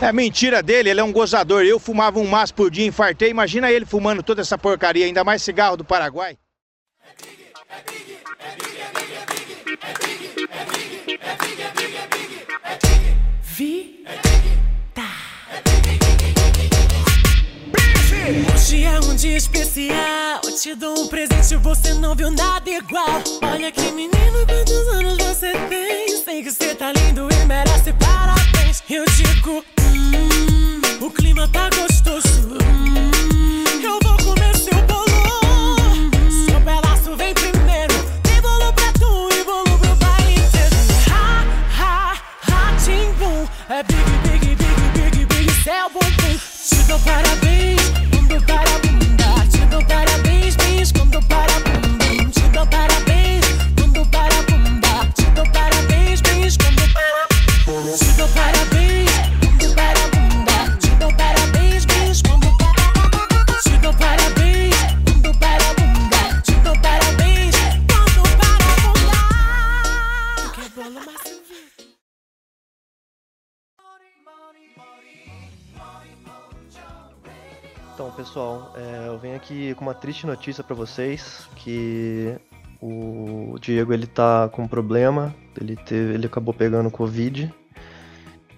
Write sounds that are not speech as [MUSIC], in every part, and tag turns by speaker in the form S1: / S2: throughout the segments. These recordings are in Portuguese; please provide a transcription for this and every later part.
S1: É mentira dele, ele é um gozador. Eu fumava um maço por dia, infartei. Imagina ele fumando toda essa porcaria, ainda mais cigarro do Paraguai.
S2: Vi. Tá. Hoje é um dia especial. Eu te dou um presente, você não viu nada igual. Olha que menino, quantos anos você tem? Sei que você tá lindo e merece parabéns. Eu digo, o clima tá gostoso. Hum, eu vou comer seu bolo. Seu pedaço vem primeiro. Tem bolo pra tu e bolo pro baile inteiro. Ha, ha, ha, tim, bum. É big, big, big, big, big, céu, bum, bum. Te dou parabéns, bum, dou para bunda. Te dou parabéns, bis, bum, dou para
S3: Então, pessoal, é, eu venho aqui com uma triste notícia pra vocês, que o Diego ele tá com um problema, ele teve, ele acabou pegando Covid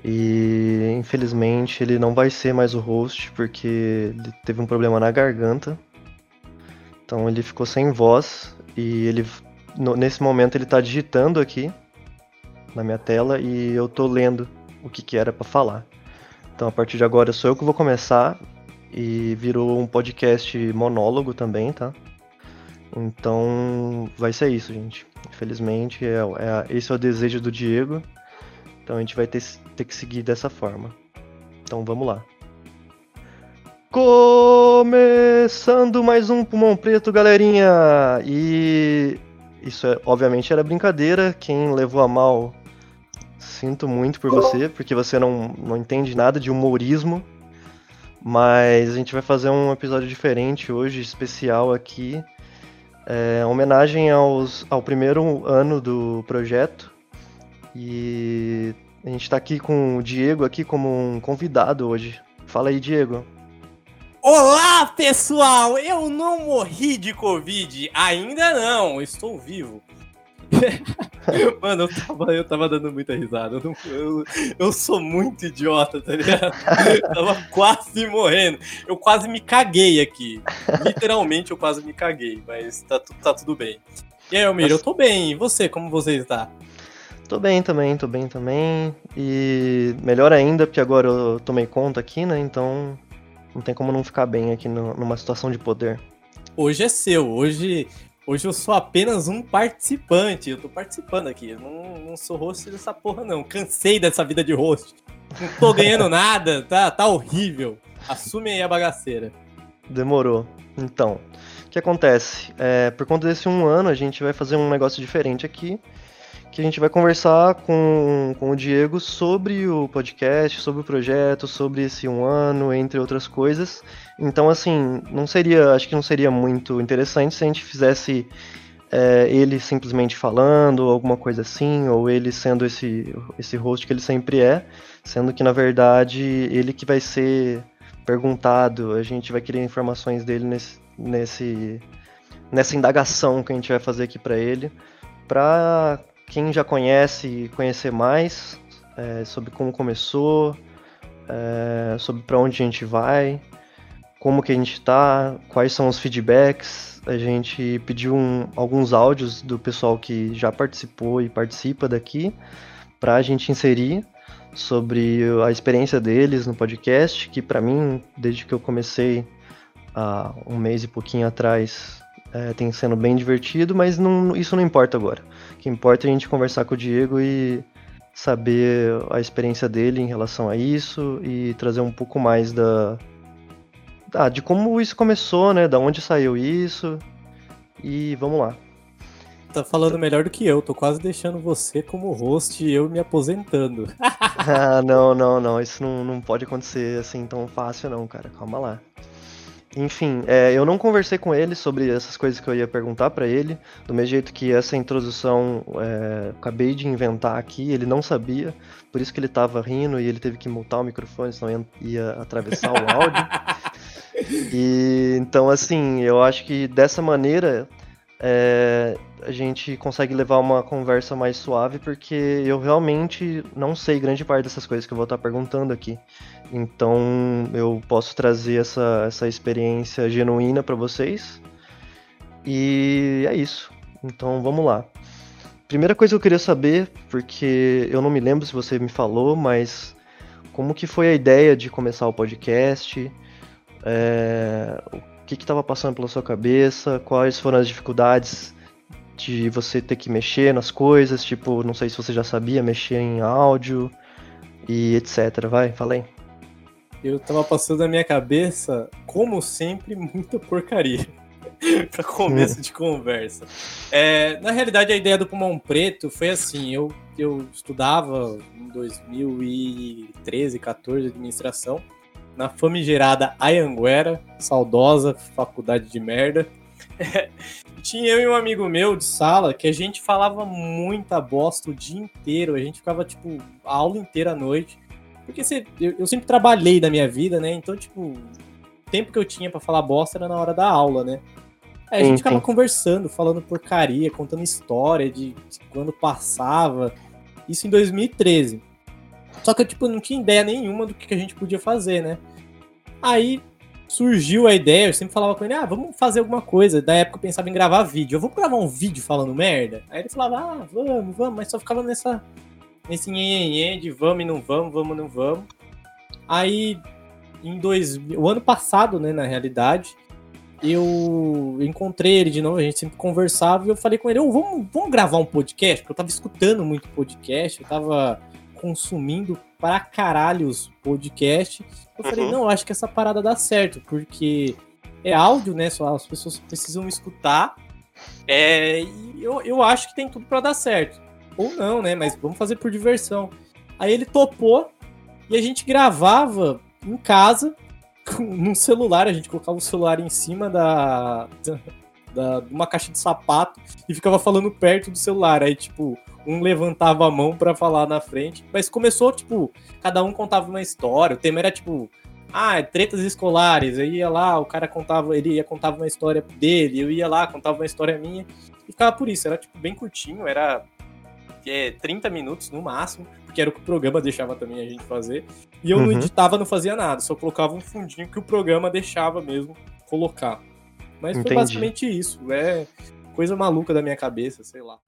S3: e infelizmente ele não vai ser mais o host porque ele teve um problema na garganta. Então ele ficou sem voz e ele no- nesse momento ele tá digitando aqui na minha tela e eu tô lendo o que que era pra falar. Então a partir de agora sou eu que vou começar e virou um podcast monólogo também, tá? Então vai ser isso, gente. Infelizmente, é, é- esse é o desejo do Diego. Então a gente vai ter, ter que seguir dessa forma. Então vamos lá. Começando mais um Pulmão Preto, galerinha! E isso é, obviamente era brincadeira. Quem levou a mal, sinto muito por você, porque você não, não entende nada de humorismo. Mas a gente vai fazer um episódio diferente hoje, especial aqui. É, homenagem aos, ao primeiro ano do projeto. E a gente tá aqui com o Diego aqui como um convidado hoje. Fala aí, Diego.
S4: Olá, pessoal! Eu não morri de Covid, ainda não, estou vivo. [LAUGHS] Mano, eu tava, eu tava dando muita risada. Eu, não- eu- eu sou muito idiota, tá ligado? Eu tava quase morrendo. Eu quase me caguei aqui. Literalmente, eu quase me caguei, mas tá, tá tudo bem. E aí, Almir, eu tô bem. E você, como você está?
S3: Tô bem também, tô bem também. E melhor ainda, porque agora eu tomei conta aqui, né? Então não tem como não ficar bem aqui no- numa situação de poder.
S4: Hoje é seu. Hoje, hoje eu sou apenas um participante. Eu tô participando aqui. Eu não, não sou host dessa porra, não. Cansei dessa vida de host. Não tô ganhando [LAUGHS] nada. Tá, tá horrível. Assume aí a bagaceira.
S3: Demorou. Então, o que acontece? É, por conta desse um ano, a gente vai fazer um negócio diferente aqui. Que a gente vai conversar com, com o Diego sobre o podcast, sobre o projeto, sobre esse um ano, entre outras coisas. Então, assim, não seria. Acho que não seria muito interessante se a gente fizesse é, ele simplesmente falando, alguma coisa assim, ou ele sendo esse, esse host que ele sempre é, sendo que na verdade ele que vai ser perguntado, a gente vai querer informações dele nesse, nesse nessa indagação que a gente vai fazer aqui para ele, para quem já conhece conhecer mais é, sobre como começou, é, sobre para onde a gente vai, como que a gente tá, quais são os feedbacks. A gente pediu um- alguns áudios do pessoal que já participou e participa daqui para a gente inserir sobre a experiência deles no podcast, que para mim, desde que eu comecei há um mês e pouquinho atrás, é, tem sendo bem divertido, mas não- isso não importa agora. O que importa é a gente conversar com o Diego e saber a experiência dele em relação a isso e trazer um pouco mais da, ah, de como isso começou, né? Da onde saiu isso. E vamos lá.
S4: Tá falando melhor do que eu. Tô quase deixando você como host e eu me aposentando. [LAUGHS]
S3: Ah, não, não, não. Isso não, não pode acontecer assim tão fácil, não, cara. Calma lá. Enfim, é, eu não conversei com ele sobre essas coisas que eu ia perguntar pra ele, do mesmo jeito que essa introdução é, acabei de inventar aqui, ele não sabia, por isso que ele tava rindo e ele teve que mutar o microfone, senão ia, ia atravessar o áudio. [LAUGHS] E então, assim, eu acho que dessa maneira é, a gente consegue levar uma conversa mais suave, porque eu realmente não sei grande parte dessas coisas que eu vou estar perguntando aqui. Então eu posso trazer essa, essa experiência genuína para vocês. E é isso. Então vamos lá. Primeira coisa que eu queria saber, porque eu não me lembro se você me falou, mas como que foi a ideia de começar o podcast? É, o que estava passando pela sua cabeça? Quais foram as dificuldades de você ter que mexer nas coisas? Tipo, não sei se você já sabia mexer em áudio e etc. Vai, falei.
S4: Eu tava passando na minha cabeça, como sempre, muita porcaria. [LAUGHS] para começo de conversa. É, na realidade, a ideia do Pulmão Preto foi assim: eu, eu estudava em 2013, 14 administração na famigerada Ayanguera, saudosa faculdade de merda. [LAUGHS] Tinha eu e um amigo meu de sala que a gente falava muita bosta o dia inteiro. A gente ficava, tipo, a aula inteira à noite. Porque você, eu, eu, sempre trabalhei da minha vida, né? Então, tipo, o tempo que eu tinha para falar bosta era na hora da aula, né? Aí a gente ficava conversando, falando porcaria, contando história de, de quando passava. Isso em 2013. Só que eu, tipo, não tinha ideia nenhuma do que a gente podia fazer, né? Aí surgiu a ideia, eu sempre falava com ele, ah, vamos fazer alguma coisa. Da época eu pensava em gravar vídeo. Eu vou gravar um vídeo falando merda? Aí ele falava, ah, vamos, vamos, mas só ficava nessa, nesse nhenhenhê de vamos e não vamos, vamos e não vamos. Aí, em dois, o ano passado, né, na realidade, eu encontrei ele de novo, a gente sempre conversava e eu falei com ele, oh, vamos, vamos gravar um podcast? Porque eu tava escutando muito podcast, eu tava consumindo pra caralhos podcast. Eu uhum. falei, não, acho que essa parada dá certo, porque é áudio, né? Só as pessoas precisam escutar. É, e eu, eu acho que tem tudo para dar certo. Ou não, né? Mas vamos fazer por diversão. Aí ele topou e a gente gravava em casa, num celular, a gente colocava o celular em cima da, da, uma caixa de sapato e ficava falando perto do celular. Aí, tipo, um levantava a mão para falar na frente. Mas começou, tipo, cada um contava uma história. O tema era, tipo, ah, tretas escolares. Eu ia lá, o cara contava, ele ia contava uma história dele, eu ia lá, contava uma história minha. E ficava por isso, era, tipo, bem curtinho, era é, 30 minutos no máximo, porque era o que o programa deixava também a gente fazer. E eu uhum. não editava, não fazia nada, só colocava um fundinho que o programa deixava mesmo colocar. Mas Entendi. foi basicamente isso. É coisa maluca da minha cabeça, sei lá.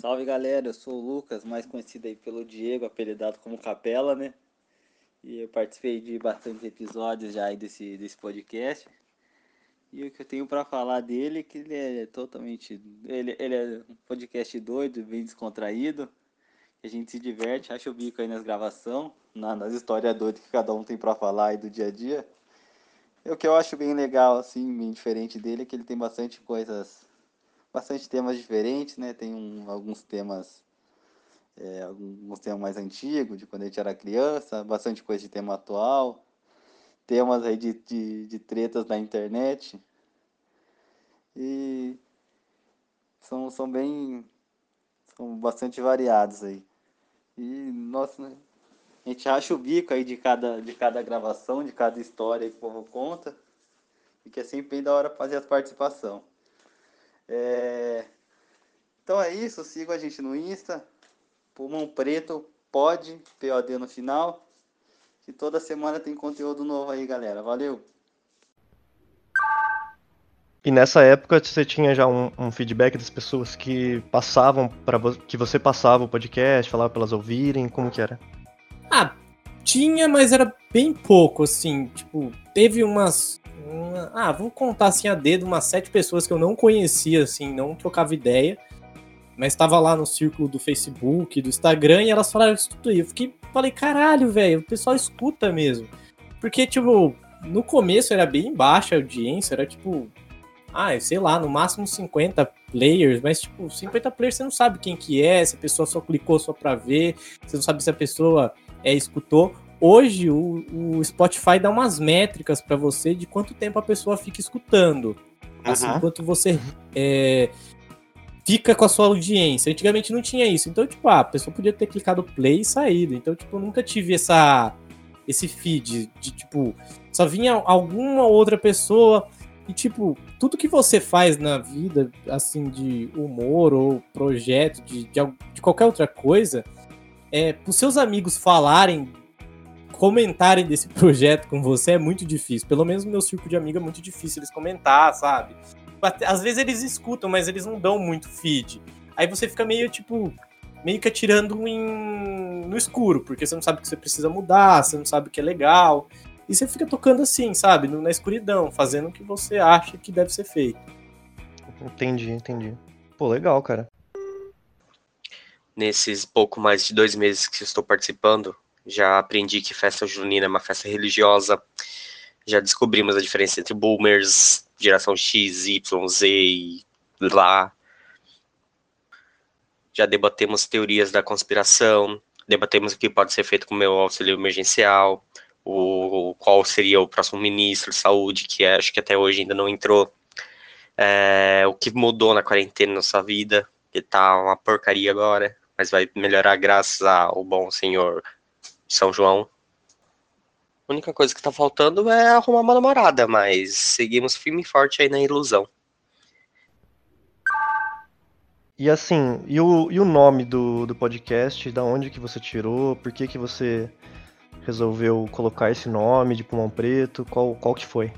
S5: Salve galera, eu sou o Lucas, mais conhecido aí pelo Diego, apelidado como Capela, né? E eu participei de bastante episódios já aí desse, desse podcast. E o que eu tenho para falar dele é que ele é totalmente. Ele, ele é um podcast doido, bem descontraído. A gente se diverte, acha o bico aí nas gravações, na, nas histórias doidas que cada um tem para falar aí do dia a dia. E o que eu acho bem legal, assim, bem diferente dele, é que ele tem bastante coisas, bastante temas diferentes, né? Tem um, alguns temas, é, alguns temas mais antigos, de quando a gente era criança, bastante coisa de tema atual, temas aí de, de, de tretas na internet. E são, são bem, são bastante variados aí. E, nossa, né? A gente acha o bico aí de cada, de cada gravação, de cada história que o povo conta. E que é sempre bem da hora fazer as participação. É... Então é isso, sigam a gente no Insta. Pulmão Preto, pode, POD no final. Que toda semana tem conteúdo novo aí, galera. Valeu!
S3: E nessa época você tinha já um, um feedback das pessoas que passavam para que você passava o podcast, falava para elas ouvirem, como que era?
S4: Ah, tinha, mas era bem pouco, assim. Tipo, teve umas. Uma, ah, vou contar assim a dedo umas sete pessoas que eu não conhecia, assim, não trocava ideia. Mas estava lá no círculo do Facebook, do Instagram, e elas falaram isso tudo aí. Eu fiquei, falei, caralho, velho, o pessoal escuta mesmo. Porque, tipo, no começo era bem baixa a audiência, era tipo, ah, sei lá, no máximo 50 players, mas tipo, 50 players você não sabe quem que é, se a pessoa só clicou só pra ver, você não sabe se a pessoa é, escutou. Hoje o, o Spotify dá umas métricas para você de quanto tempo a pessoa fica escutando. Assim,
S1: Uhum.
S4: quanto você é, fica com a sua audiência. Antigamente não tinha isso. Então, tipo, ah, a pessoa podia ter clicado play e saído. Então, tipo, eu nunca tive essa, esse feed de, tipo, só vinha alguma outra pessoa. E, tipo, tudo que você faz na vida, assim, de humor ou projeto, de, de, de qualquer outra coisa, é, os seus amigos falarem, comentarem desse [LAUGHS] projeto com você é muito difícil. Pelo menos no meu círculo de amigos é muito difícil eles comentar, sabe? Até- Às vezes eles escutam, mas eles não dão muito feed. Aí você fica meio, tipo, meio que atirando em... no escuro, porque você não sabe o que você precisa mudar, você não sabe o que é legal. E você fica tocando assim, sabe? Na escuridão, fazendo o que você acha que deve ser feito.
S3: Entendi, entendi. Pô, legal, cara.
S6: Nesses pouco mais de dois meses que eu estou participando, já aprendi que festa junina é uma festa religiosa. Já descobrimos a diferença entre boomers, geração X, Y, Z e lá. Já debatemos teorias da conspiração, debatemos o que pode ser feito com o meu auxílio emergencial, o qual seria o próximo ministro de saúde, que é, acho que até hoje ainda não entrou. É, o que mudou na quarentena na sua vida, que tá uma porcaria agora, mas vai melhorar graças ao bom senhor São João. A única coisa que tá faltando é arrumar uma namorada, mas seguimos firme e forte aí na ilusão.
S3: E assim, e o, e o nome do, do podcast? Da onde que você tirou? Por que que você resolveu colocar esse nome de Pulmão Preto? Qual, qual que foi?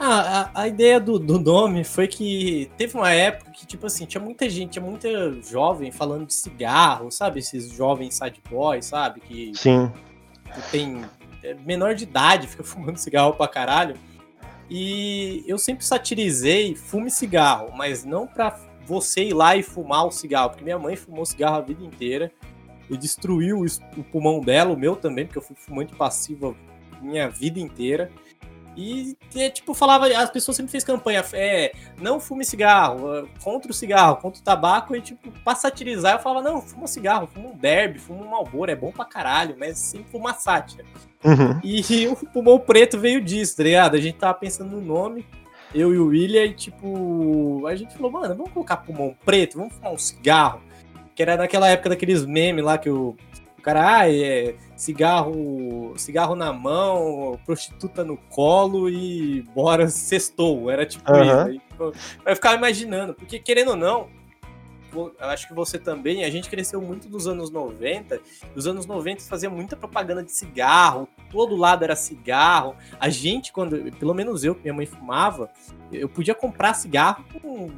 S4: Ah, a, a ideia do, do nome foi que teve uma época que, tipo assim, tinha muita gente, tinha muita jovem falando de cigarro, sabe? Esses jovens sad boys, sabe? Que,
S3: Sim,
S4: que tem é, menor de idade, fica [LAUGHS] fumando cigarro pra caralho. E eu sempre satirizei fume cigarro, mas não pra você ir lá e fumar o cigarro, porque minha mãe fumou cigarro a vida inteira e destruiu o pulmão dela, o meu também, porque eu fui fumante passivo minha vida inteira. E, é, tipo, falava, as pessoas sempre fez campanha, é, não fume cigarro, é, contra o cigarro, contra o tabaco, e, tipo, pra satirizar, eu falava, não, fuma cigarro, fuma um derby, fuma um malboro, é bom pra caralho, mas sempre fuma sátira.
S3: Uhum.
S4: E [LAUGHS] o pulmão preto veio disso, tá ligado? A gente tava pensando no nome, eu e o William, e tipo, a gente falou, mano, vamos colocar pulmão preto, vamos fumar um cigarro. Que era naquela época daqueles memes lá que o, o cara, ah, é cigarro, cigarro na mão, prostituta no colo e bora, sextou. Era tipo
S3: Aham.
S4: isso. Aí, tipo, eu ficava imaginando, porque querendo ou não, eu acho que você também, a gente cresceu muito dos anos 90, nos anos 90 fazia muita propaganda de cigarro, todo lado era cigarro. A gente, quando, pelo menos eu, que minha mãe fumava, eu podia comprar cigarro com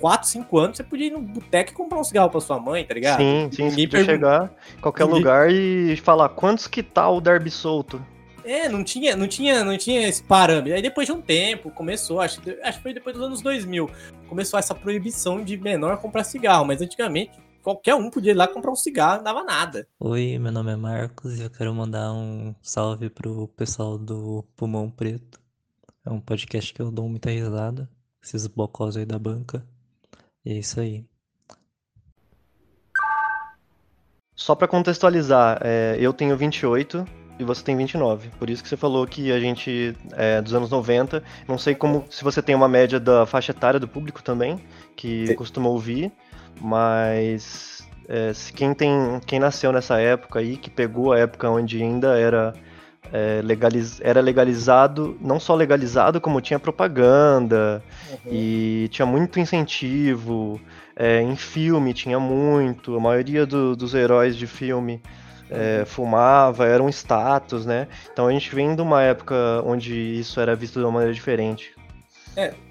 S4: 4, 5 anos, você podia ir no boteco e comprar um cigarro pra sua mãe, tá ligado?
S3: sim, sim. Você
S4: Ninguém
S3: podia
S4: pergun-
S3: chegar em qualquer
S4: Ninguém-
S3: lugar e falar quantos que tá o Derby solto.
S4: É, não tinha, não tinha, não tinha esse parâmetro. Aí depois de um tempo começou, acho, que- acho que foi depois dos anos 2000, começou essa proibição de menor comprar cigarro, mas antigamente qualquer um podia ir lá comprar um cigarro, não dava nada.
S7: Oi, meu nome é Marcos e eu quero mandar um salve pro pessoal do Pulmão Preto. É um podcast que eu dou muita risada, esses bocós aí da banca. E é isso aí.
S3: Só pra contextualizar, é, eu tenho 28 e você tem 29. Por isso que você falou que a gente é dos anos 90. Não sei como se você tem uma média da faixa etária do público também, que
S4: Sim.
S3: costuma ouvir, mas é, quem tem, quem nasceu nessa época aí, que pegou a época onde ainda era é, legaliz, era legalizado, não só legalizado, como tinha propaganda, e tinha muito incentivo. é, em filme tinha muito. A maioria do- dos heróis de filme é, fumava, era um status, né? Então a gente vem de uma época onde isso era visto de uma maneira diferente.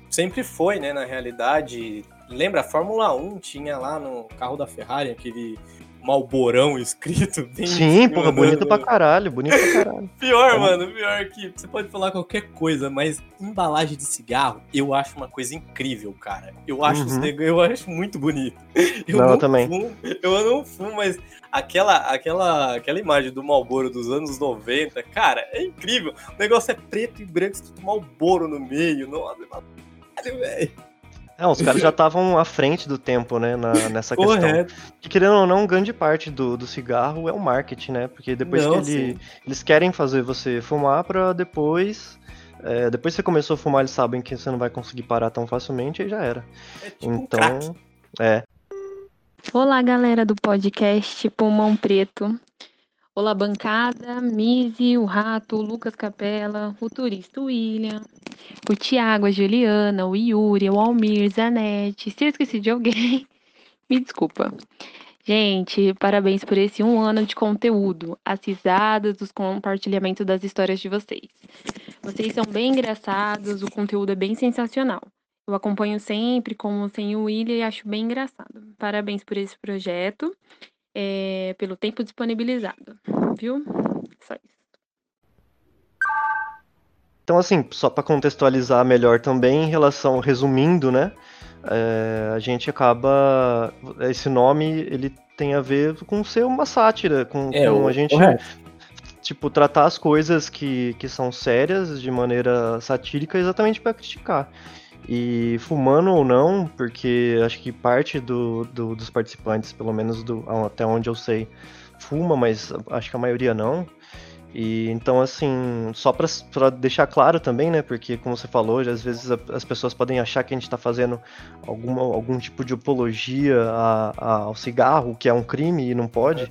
S4: Sempre foi, né, na realidade. Lembra, a Fórmula 1 tinha lá no carro da Ferrari aquele malborão escrito [LAUGHS] bem em
S3: Sim,
S4: cima
S3: porra, bonito pra caralho, bonito pra caralho. [LAUGHS]
S4: Pior, mano, pior que você pode falar qualquer coisa, mas embalagem de cigarro eu acho uma coisa incrível, cara. Eu acho,
S3: Uhum.
S4: eu acho muito bonito. [LAUGHS] Eu
S3: Não, eu também.
S4: Fumo, eu não fumo, mas aquela, aquela, aquela imagem do Malboro dos anos 90, cara, é incrível. O negócio é preto e branco, escrito Malboro no meio. Nossa, é velho.
S3: É, os caras já estavam à frente do tempo, né, na, nessa questão.
S4: Correto.
S3: Que querendo ou não, grande parte do, do cigarro é o marketing, né? Porque depois
S4: Não,
S3: que ele- eles querem fazer você fumar pra depois. é, depois que você começou a fumar, eles sabem que você não vai conseguir parar tão facilmente e já era.
S4: É tipo um
S3: então,
S4: crack.
S3: é.
S8: Olá, galera do podcast Pulmão Preto. Olá, bancada, Mise, o Rato, o Lucas Capela, o turista William, o Tiago, a Juliana, o Yuri, o Almir, Zanetti. Se eu esqueci de alguém, [LAUGHS] me desculpa. Gente, parabéns por esse um ano de conteúdo, as risadas, os compartilhamentos das histórias de vocês. Vocês são bem engraçados, o conteúdo é bem sensacional. Eu acompanho sempre como sem o William e acho bem engraçado. Parabéns por esse projeto, é, pelo tempo disponibilizado, viu? Só isso.
S3: Então, assim, só pra contextualizar melhor também, em relação, resumindo, né? é, a gente acaba. Esse nome, ele tem a ver com ser uma sátira, com,
S4: É,
S3: com
S4: o-
S3: a gente. tipo, tratar as coisas que, que são sérias de maneira satírica exatamente para criticar. E fumando ou não, porque acho que parte do, do- dos participantes, pelo menos do, até onde eu sei, fuma, mas acho que a maioria não. E então, assim, só para deixar claro também, né? Porque, como você falou, às vezes as pessoas podem achar que a gente está fazendo alguma, algum tipo de apologia a- a- ao cigarro, que é um crime e não pode.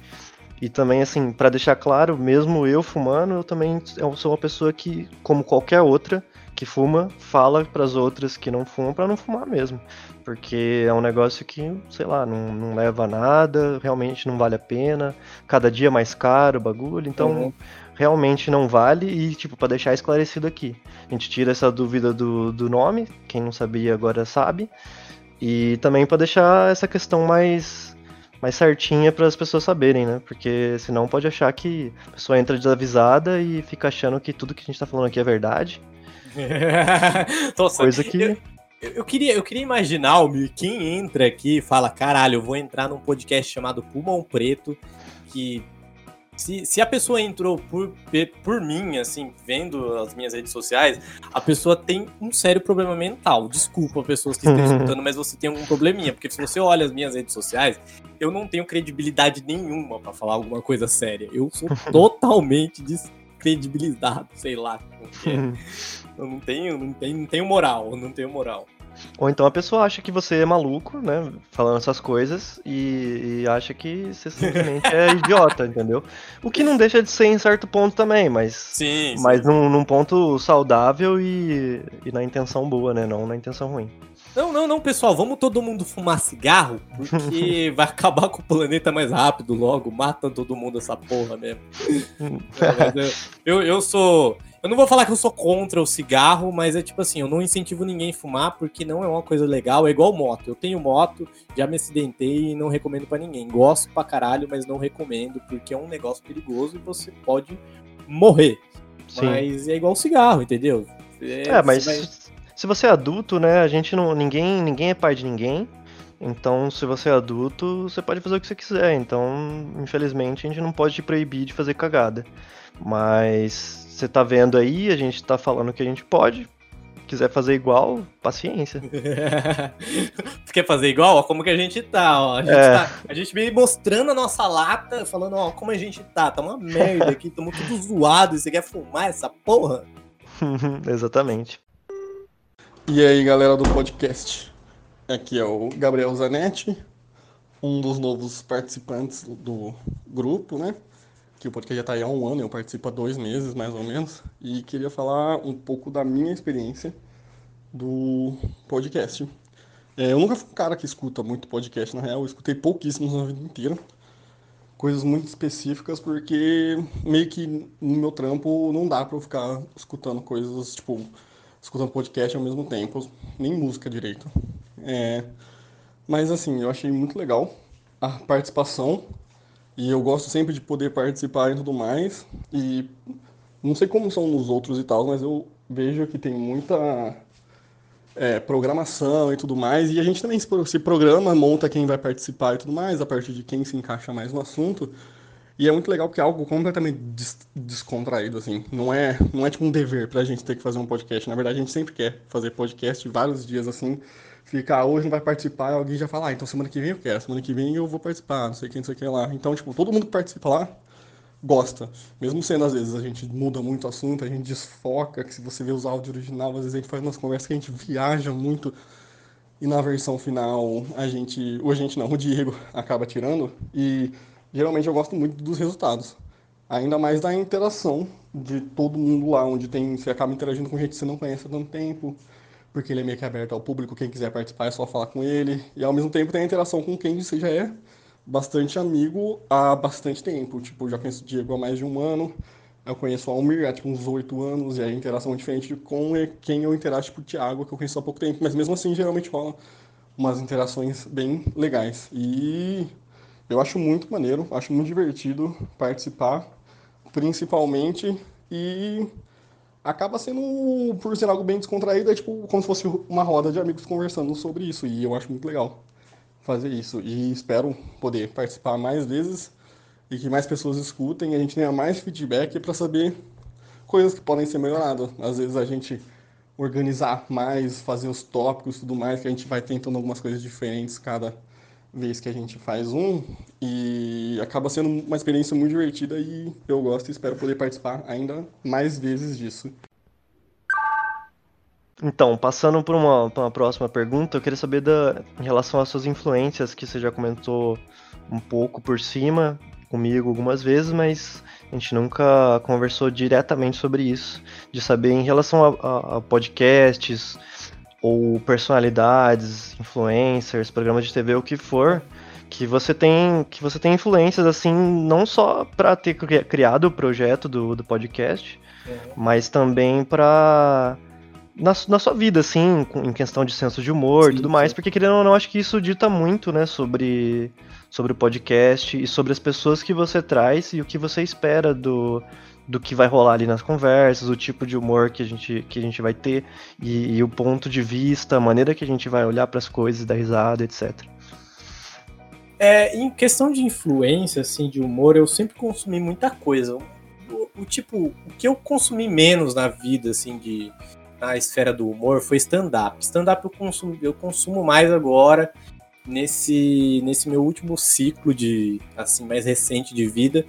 S3: E também, assim, para deixar claro, mesmo eu fumando, eu também sou uma pessoa que, como qualquer outra que fuma, fala para as outras que não fumam para não fumar mesmo. Porque é um negócio que, sei lá, não, não leva a nada, realmente não vale a pena, cada dia mais caro o bagulho, então
S4: Uhum.
S3: realmente não vale. E, tipo, para deixar esclarecido aqui, a gente tira essa dúvida do, do nome, quem não sabia agora sabe, e também para deixar essa questão mais mais certinha para as pessoas saberem, né? Porque senão pode achar que a pessoa entra desavisada e fica achando que tudo que a gente tá falando aqui é verdade. [LAUGHS]
S4: Nossa,
S3: Coisa que.
S4: eu, eu queria, eu queria imaginar, Almir, quem entra aqui e fala, caralho, eu vou entrar num podcast chamado Pulmão Preto, que se, se a pessoa entrou por, por mim, assim, vendo as minhas redes sociais, a pessoa tem um sério problema mental. Desculpa, pessoas que estão escutando, mas você tem algum probleminha, porque se você olha as minhas redes sociais, eu não tenho credibilidade nenhuma pra falar alguma coisa séria. Eu sou [LAUGHS] totalmente descredibilizado, sei lá é. Eu não tenho, não tenho, não tenho moral, eu não tenho moral.
S3: Ou então a pessoa acha que você é maluco, né? Falando essas coisas e, e acha que você simplesmente é [LAUGHS] idiota, entendeu? O que não deixa de ser em certo ponto também, mas.
S4: Sim,
S3: Mas num, num ponto saudável e, e na intenção boa, né? Não na intenção ruim.
S4: Não, não, não, pessoal, vamos todo mundo fumar cigarro, porque [LAUGHS] vai acabar com o planeta mais rápido logo, mata todo mundo essa porra mesmo. [LAUGHS] Não, eu, eu, eu sou. Eu não vou falar que eu sou contra o cigarro, mas é tipo assim, eu não incentivo ninguém a fumar porque não é uma coisa legal, é igual moto. Eu tenho moto, já me acidentei e não recomendo pra ninguém. Gosto pra caralho, mas não recomendo porque é um negócio perigoso e você pode morrer.
S3: Sim.
S4: Mas é igual cigarro, entendeu?
S3: É, mas
S4: você vai-
S3: se você é adulto, né, a gente não. Ninguém, ninguém é pai de ninguém. Então, se você é adulto, você pode fazer o que você quiser. Então, infelizmente, a gente não pode te proibir de fazer cagada. Mas você tá vendo aí, a gente tá falando que a gente pode. Quiser fazer igual, paciência. [LAUGHS]
S4: Quer fazer igual? Ó, como que a gente tá, ó. A gente,
S3: É.
S4: tá, a gente veio mostrando a nossa lata, falando, ó, como a gente tá. Tá uma merda aqui, tamo tudo zoado. E você quer fumar essa porra? [LAUGHS]
S3: Exatamente.
S9: E aí, galera do podcast? Aqui é o Gabriel Zanetti, um dos novos participantes do grupo, né? Que o podcast já tá aí há um ano, eu participo há dois meses, mais ou menos. E queria falar um pouco da minha experiência do podcast. É, eu nunca fui um cara que escuta muito podcast, na real, eu escutei pouquíssimos na vida inteira. Coisas muito específicas, porque meio que no meu trampo não dá pra eu ficar escutando coisas, tipo, escutando podcast ao mesmo tempo, nem música direito. É, mas assim, eu achei muito legal a participação e eu gosto sempre de poder participar e tudo mais. E não sei como são nos outros e tal, mas eu vejo que tem muita é, programação e tudo mais. E a gente também se pro- se programa, monta quem vai participar e tudo mais, a partir de quem se encaixa mais no assunto. E é muito legal porque é algo completamente des- descontraído, assim. Não é, não é tipo um dever pra gente ter que fazer um podcast. Na verdade, a gente sempre quer fazer podcast vários dias, assim, fica, ah, hoje não vai participar, alguém já fala, ah, então semana que vem eu quero, semana que vem eu vou participar, não sei quem, não sei quem lá. Então, tipo, todo mundo que participa lá gosta. Mesmo sendo, às vezes, a gente muda muito o assunto, a gente desfoca, que se você vê os áudios original, às vezes a gente faz umas conversas que a gente viaja muito, e na versão final a gente, ou a gente não, o Diego acaba tirando, e geralmente eu gosto muito dos resultados. Ainda mais da interação de todo mundo lá, onde tem, você acaba interagindo com gente que você não conhece há tanto tempo, porque ele é meio que aberto ao público, quem quiser participar é só falar com ele, e ao mesmo tempo tem a interação com quem você já é bastante amigo há bastante tempo. Tipo, já conheço o Diego há mais de um ano, eu conheço o Almir há tipo, uns oito anos, e a interação é diferente com quem eu interajo, tipo, o Thiago, que eu conheço há pouco tempo, mas mesmo assim, geralmente rola umas interações bem legais. E eu acho muito maneiro, acho muito divertido participar, principalmente, e acaba sendo, por ser algo bem descontraído, é tipo como se fosse uma roda de amigos conversando sobre isso, e eu acho muito legal fazer isso. E espero poder participar mais vezes e que mais pessoas escutem a gente tenha mais feedback para saber coisas que podem ser melhoradas. Às vezes a gente organizar mais, fazer os tópicos tudo mais, que a gente vai tentando algumas coisas diferentes cada vez que a gente faz um e acaba sendo uma experiência muito divertida e eu gosto e espero poder participar ainda mais vezes disso.
S3: Então, passando por uma, uma, próxima pergunta, eu queria saber da, em relação às suas influências, que você já comentou um pouco por cima comigo algumas vezes, mas a gente nunca conversou diretamente sobre isso, de saber em relação a, a, a podcasts ou personalidades, influencers, programas de TV, o que for, que você tem que você tem influências assim não só para ter criado o projeto do, do podcast, é. mas também para na, na sua vida, assim, em questão de senso de humor e tudo mais, sim. porque querendo ou não, acho que isso dita muito, né, sobre, sobre o podcast e sobre as pessoas que você traz e o que você espera do, do que vai rolar ali nas conversas, o tipo de humor que a gente, que a gente vai ter e, e o ponto de vista, a maneira que a gente vai olhar para as coisas, dar risada, etc.
S4: É, em questão de influência, assim, de humor, eu sempre consumi muita coisa. O, o tipo, o que eu consumi menos na vida, assim, de na esfera do humor foi stand-up. Stand-up eu consumo, eu consumo mais agora nesse, nesse meu último ciclo de assim mais recente de vida,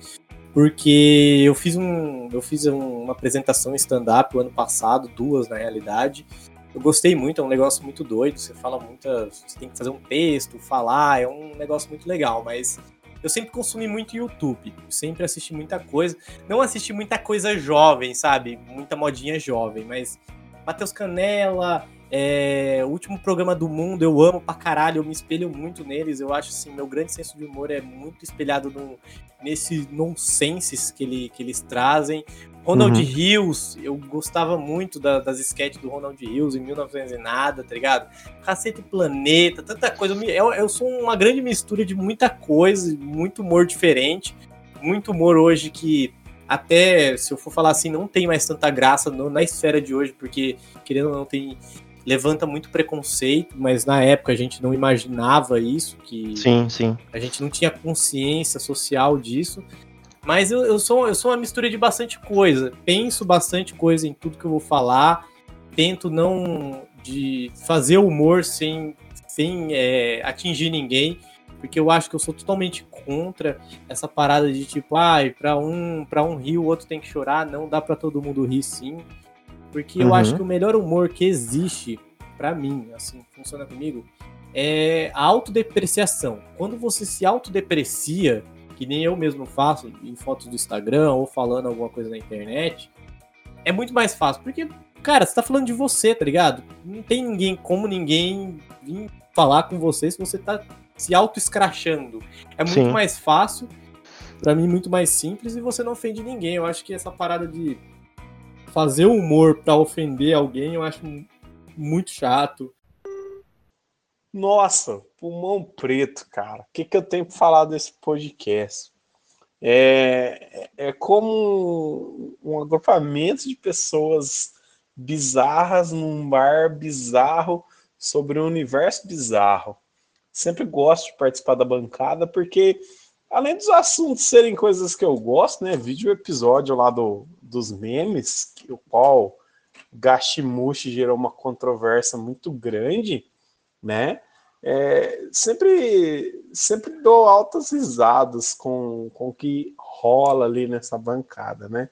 S4: porque eu fiz um eu fiz um, uma apresentação stand-up ano passado, duas na realidade. Eu gostei muito, é um negócio muito doido. Você fala muita, você tem que fazer um texto, falar, é um negócio muito legal, mas eu sempre consumi muito YouTube, sempre assisti muita coisa. Não assisti muita coisa jovem, sabe? Muita modinha jovem, mas Matheus Canela, é, o último programa do mundo, eu amo pra caralho, eu me espelho muito neles. Eu acho assim, meu grande senso de humor é muito espelhado no, nesse nonsenses que, ele, que eles trazem. Ronald uhum. Rios, eu gostava muito da, das sketches do Ronald Rios em 1900 e nada, tá ligado? Cacete Planeta, tanta coisa. Eu, eu sou uma grande mistura de muita coisa, muito humor diferente. Muito humor hoje que até, se eu for falar assim, não tem mais tanta graça no, na esfera de hoje, porque, querendo ou não, tem levanta muito preconceito, mas na época a gente não imaginava isso, que
S3: sim, sim.
S4: a gente não tinha consciência social disso. Mas eu, eu, sou, eu sou uma mistura de bastante coisa. Penso bastante coisa em tudo que eu vou falar. Tento não de fazer humor sem, sem é, atingir ninguém porque eu acho que eu sou totalmente contra essa parada de tipo, ai, ah, para um, para um rir o outro tem que chorar, não dá para todo mundo rir sim. Porque uhum. eu acho que o melhor humor que existe para mim, assim, funciona comigo, é a autodepreciação. Quando você se autodeprecia, que nem eu mesmo faço em fotos do Instagram ou falando alguma coisa na internet, é muito mais fácil, porque cara, você tá falando de você, tá ligado? Não tem ninguém como ninguém vir falar com você se você tá se auto-escrachando. É muito Sim. mais fácil, para mim, muito mais simples e você não ofende ninguém. Eu acho que essa parada de fazer humor para ofender alguém, eu acho muito chato.
S10: Nossa, pulmão preto, cara. O que, que eu tenho para falar desse podcast? É, é como um agrupamento de pessoas bizarras num bar bizarro sobre um universo bizarro. Sempre gosto de participar da bancada, porque além dos assuntos serem coisas que eu gosto, né? Vídeo episódio lá do, dos memes, o qual Gashimushi gerou uma controvérsia muito grande, né? É, sempre, sempre dou altas risadas com, com o que rola ali nessa bancada, né?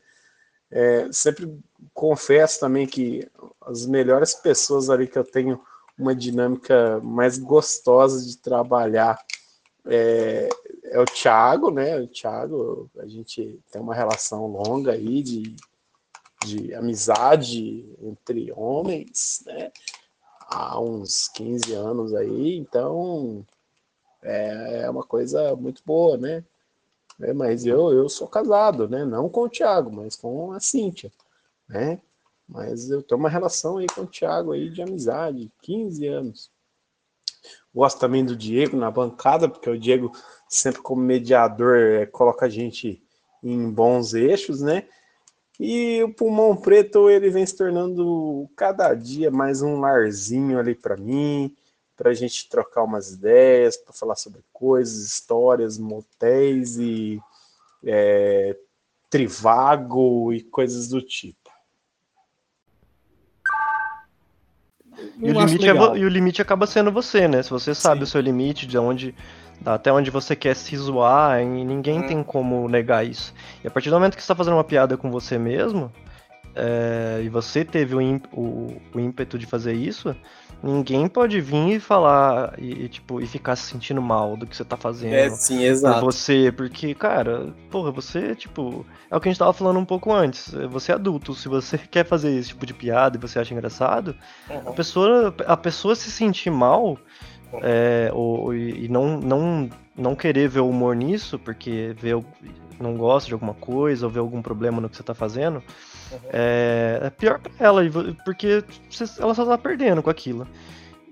S10: É, sempre confesso também que as melhores pessoas ali que eu tenho uma dinâmica mais gostosa de trabalhar é, é o Thiago, né? O Thiago, a gente tem uma relação longa aí de, de amizade entre homens, né? Há uns 15 anos aí, então é, é uma coisa muito boa, né? É, mas eu, eu sou casado, né? Não com o Thiago, mas com a Cíntia, né? Mas eu tenho uma relação aí com o Thiago aí de amizade, 15 anos. Gosto também do Diego na bancada, porque o Diego, sempre como mediador, é, coloca a gente em bons eixos, né? E o Pulmão Preto, ele vem se tornando cada dia mais um larzinho ali para mim, para a gente trocar umas ideias, para falar sobre coisas, histórias, motéis e é, trivago e coisas do tipo.
S3: E o, limite é, e o, limite acaba sendo você, né? Se você sabe Sim. o seu limite, de onde até onde você quer se zoar, e ninguém hum. tem como negar isso. E a partir do momento que você está fazendo uma piada com você mesmo, é, e você teve o, o, o, ímpeto de fazer isso, ninguém pode vir e falar e, e, tipo e ficar se sentindo mal do que você tá fazendo.
S4: É, sim, exato.
S3: Por você, porque cara, porra, você tipo é o que a gente tava falando um pouco antes. Você é adulto, se você [LAUGHS] quer fazer esse tipo de piada e você acha engraçado, uhum. a pessoa a pessoa se sentir mal é, ou, e não, não, não querer ver o humor nisso, porque vê, não gosta de alguma coisa ou vê algum problema no que você tá fazendo, uhum. é, é, pior pra ela, porque ela só tá perdendo com aquilo.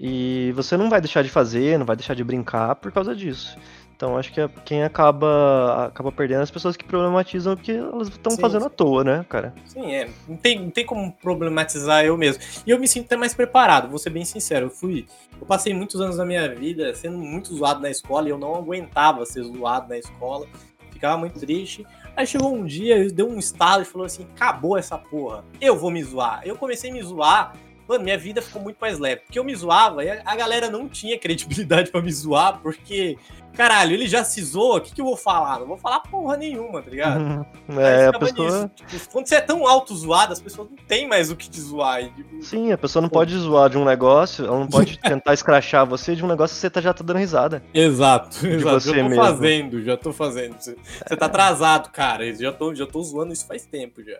S3: E você não vai deixar de fazer, não vai deixar de brincar por causa disso. Então acho que é quem acaba acaba perdendo as pessoas que problematizam porque elas estão fazendo à toa, né, cara?
S4: Sim, é. Não tem, não tem como problematizar eu mesmo. E eu me sinto até mais preparado, vou ser bem sincero. Eu fui. Eu passei muitos anos da minha vida sendo muito zoado na escola e eu não aguentava ser zoado na escola. Ficava muito triste. Aí chegou um dia, deu um estalo e falou assim: acabou essa porra. Eu vou me zoar. Eu comecei a me zoar mano, minha vida ficou muito mais leve. Porque eu me zoava e a galera não tinha credibilidade [LAUGHS] para me zoar, porque, caralho, ele já se zoa, o que, que eu vou falar? Não vou falar porra nenhuma, tá ligado?
S3: é, a pessoa...
S4: Tipo, quando você é tão alto zoado, as pessoas não tem mais o que te zoar. Tipo...
S3: Sim, a pessoa não Pô. pode zoar de um negócio, ela não pode [LAUGHS] tentar escrachar você de um negócio que você tá, já tá dando risada.
S4: Exato, exato. Você já tô mesmo. fazendo, já tô fazendo. Você, é. tá atrasado, cara. Já tô, já tô zoando isso faz tempo já.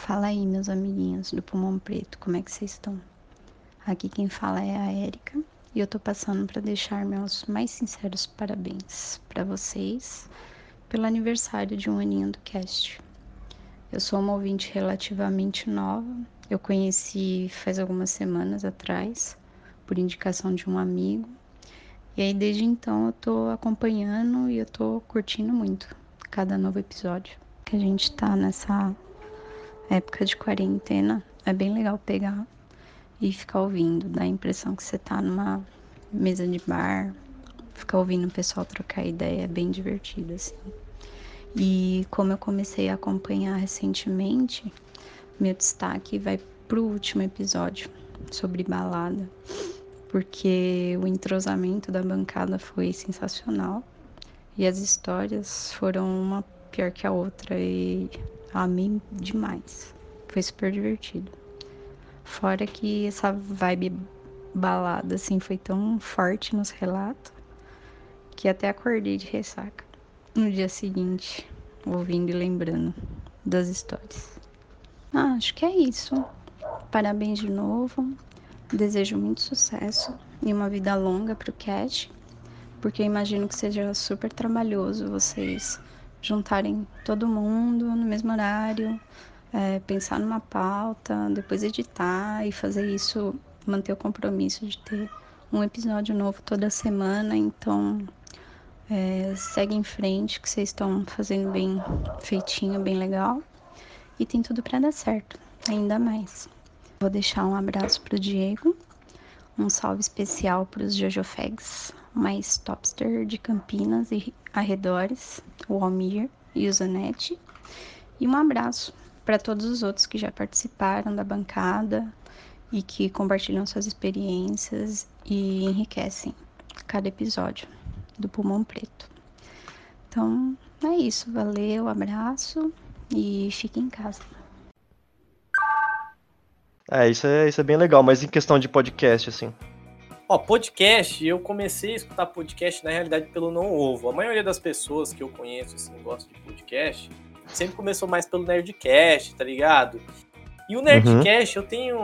S11: Fala aí, meus amiguinhos do Pulmão Preto, como é que vocês estão? Aqui quem fala é a Érica e eu tô passando para deixar meus mais sinceros parabéns para vocês pelo aniversário de um aninho do cast. Eu sou uma ouvinte relativamente nova, eu conheci faz algumas semanas atrás, por indicação de um amigo, e aí desde então eu tô acompanhando e eu tô curtindo muito cada novo episódio que a gente tá nessa época de quarentena, é bem legal pegar e ficar ouvindo. Dá a impressão que você tá numa mesa de bar, ficar ouvindo o pessoal trocar ideia, é bem divertido, assim. E como eu comecei a acompanhar recentemente, meu destaque vai pro último episódio sobre balada, porque o entrosamento da bancada foi sensacional e as histórias foram uma pior que a outra e Amei demais. Foi super divertido. Fora que essa vibe balada, assim, foi tão forte nos relatos que até acordei de ressaca no dia seguinte, ouvindo e lembrando das histórias. Ah, acho que é isso. Parabéns de novo. Desejo muito sucesso e uma vida longa pro Cat, porque eu imagino que seja super trabalhoso vocês juntarem todo mundo no mesmo horário, é, pensar numa pauta, depois editar e fazer isso, manter o compromisso de ter um episódio novo toda semana. Então, é, segue em frente, que vocês estão fazendo bem feitinho, bem legal. E tem tudo para dar certo, ainda mais. Vou deixar um abraço pro Diego, um salve especial para os Jojofags, mais topster de Campinas e arredores, o Almir e o Zanetti. E um abraço para todos os outros que já participaram da bancada e que compartilham suas experiências e enriquecem cada episódio do Pulmão Preto. Então é isso, valeu, abraço e fique em casa.
S3: É, isso é, isso é bem legal, mas em questão de podcast, assim.
S4: Ó, podcast, eu comecei a escutar podcast, na realidade, pelo Não Ovo. A maioria das pessoas que eu conheço, assim, gosta de podcast, sempre começou mais pelo Nerdcast, tá ligado? E o Nerdcast, uhum. eu tenho.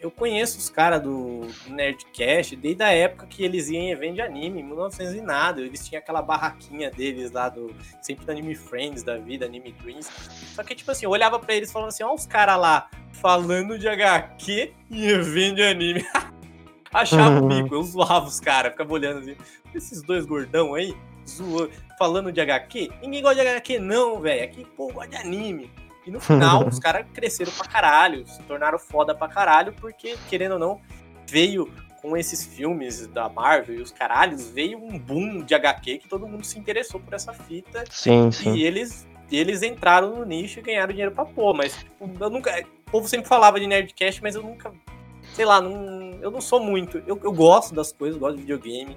S4: Eu conheço os caras do Nerdcast desde a época que eles iam em evento de anime, em 1900 e nada. Eles tinham aquela barraquinha deles lá do. Sempre do Anime Friends da vida, Anime Dreams. Só que, tipo assim, eu olhava pra eles falando assim: ó, os caras lá falando de HQ em evento de anime. [LAUGHS] Achava o bico, eu zoava os caras, ficava olhando assim. Esses dois gordão aí, zoando, falando de HQ. Ninguém gosta de HQ, não, velho. Aqui, pô, gosta de anime. E no final, [LAUGHS] os caras cresceram pra caralho, se tornaram foda pra caralho, porque, querendo ou não, veio com esses filmes da Marvel e os caralhos, veio um boom de HQ que todo mundo se interessou por essa fita.
S3: Sim, sim.
S4: E eles, eles entraram no nicho e ganharam dinheiro pra pôr. Mas tipo, eu nunca. O povo sempre falava de Nerdcast, mas eu nunca. Sei lá, não, eu não sou muito. Eu, eu gosto das coisas, gosto de videogame,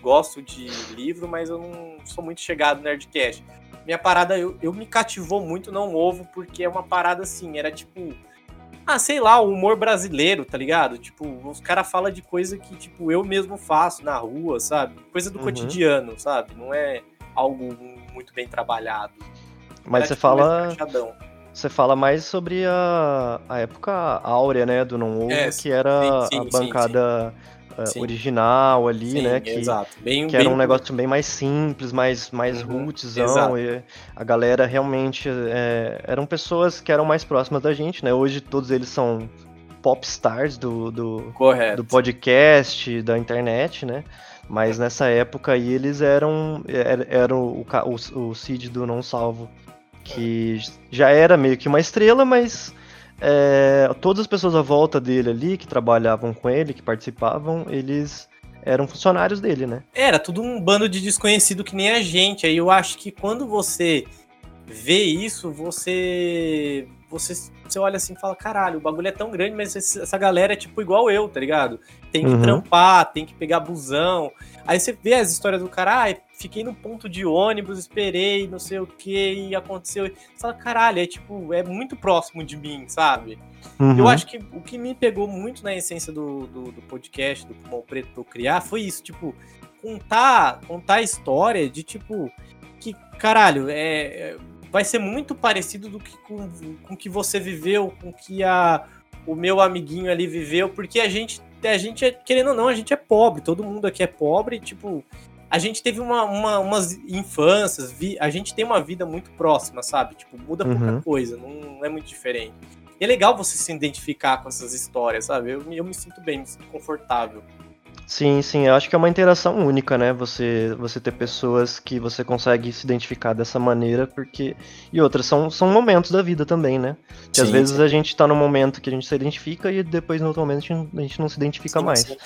S4: gosto de livro, mas eu não sou muito chegado no Nerdcast minha parada, eu, eu me cativou muito Não Ovo, porque é uma parada assim, era tipo. Ah, sei lá, o humor brasileiro, tá ligado? Tipo, os caras falam de coisa que, tipo, eu mesmo faço na rua, sabe? Coisa do uhum. cotidiano, sabe? Não é algo muito bem trabalhado.
S3: Mas era, você
S4: tipo,
S3: fala. Você fala mais sobre a, a época áurea, né, do Não Ovo, é, que era sim, sim, a bancada sim, uh, original ali, Sim, né? Que,
S4: exato. Bem,
S3: que era um negócio bem mais simples, mais, mais uhum, rootzão. E a galera realmente é, eram pessoas que eram mais próximas da gente, né? Hoje todos eles são pop stars do, do, do podcast, da internet, né? Mas nessa época aí eles eram, eram, eram o, o, o Cid do Não Salvo, que já era meio que uma estrela, mas é, todas as pessoas à volta dele ali, que trabalhavam com ele, que participavam, eles eram funcionários dele, né?
S4: Era tudo um bando de desconhecido que nem a gente. Aí eu acho que quando você vê isso, você você, você olha assim e fala, caralho, o bagulho é tão grande, mas essa galera é tipo igual eu, tá ligado? Tem que uhum. trampar, tem que pegar busão. Aí você vê as histórias do cara, ah, fiquei no ponto de ônibus, esperei, não sei o que, e aconteceu. Você fala, caralho, é tipo, é muito próximo de mim, sabe? Uhum. Eu acho que o que me pegou muito na essência do, do, do podcast, do Pulmão Preto pra eu criar, foi isso, tipo, contar, contar a história de, tipo, que, caralho, é, vai ser muito parecido do que com, com que você viveu, com que a, o meu amiguinho ali viveu, porque a gente, a gente é, querendo ou não, a gente é pobre, todo mundo aqui é pobre, tipo, a gente teve uma, uma, umas infâncias, vi, a gente tem uma vida muito próxima, sabe? Tipo, muda pouca uhum. coisa, não, não, é muito diferente. E é legal você se identificar com essas histórias, sabe? Eu, eu me sinto bem, me sinto confortável.
S3: Sim, sim, eu acho que é uma interação única, né? Você, você ter pessoas que você consegue se identificar dessa maneira, porque. E outras, são, são momentos da vida também, né? Que sim, às vezes sim. a gente tá num momento que a gente se identifica e depois no outro momento a gente, a gente não se identifica sim, mais.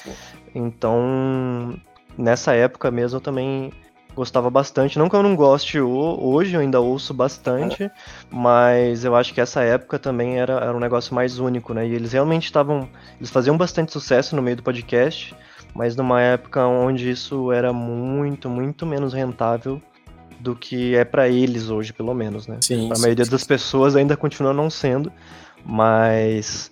S3: Então, nessa época mesmo eu também gostava bastante. Não que eu não goste hoje, eu ainda ouço bastante, mas eu acho que essa época também era, era um negócio mais único, né? E eles realmente estavam. Eles faziam bastante sucesso no meio do podcast, mas numa época onde isso era muito, muito menos rentável do que é para eles hoje, pelo menos, né?
S4: Sim,
S3: a maioria
S4: sim.
S3: das pessoas ainda continua não sendo, mas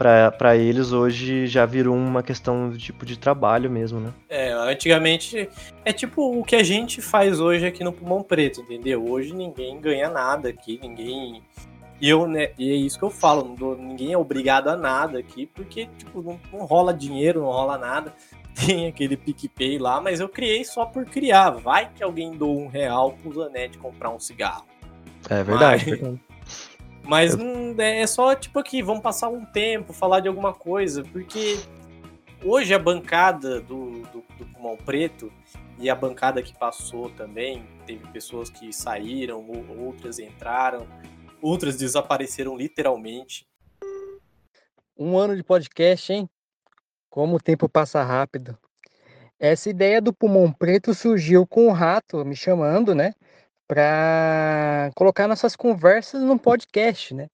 S3: para eles hoje já virou uma questão tipo de trabalho mesmo, né?
S4: É, antigamente é tipo o que a gente faz hoje aqui no Pulmão Preto, entendeu? Hoje ninguém ganha nada aqui, ninguém e eu, né, e é isso que eu falo, não dou, ninguém é obrigado a nada aqui, porque tipo, não, não rola dinheiro, não rola nada. [LAUGHS] Tem aquele PicPay lá, mas eu criei só por criar. Vai que alguém doa um real pro Zanetti comprar um cigarro.
S3: É verdade.
S4: Mas-
S3: verdade.
S4: Mas não, é só tipo aqui, vamos passar um tempo, falar de alguma coisa, porque hoje a bancada do, do, do Pulmão Preto e a bancada que passou também, teve pessoas que saíram, ou- outras entraram, outras desapareceram literalmente.
S12: Um ano de podcast, hein? Como o tempo passa rápido. Essa ideia do pulmão preto surgiu com o rato me chamando, né? Para colocar nossas conversas num podcast, né?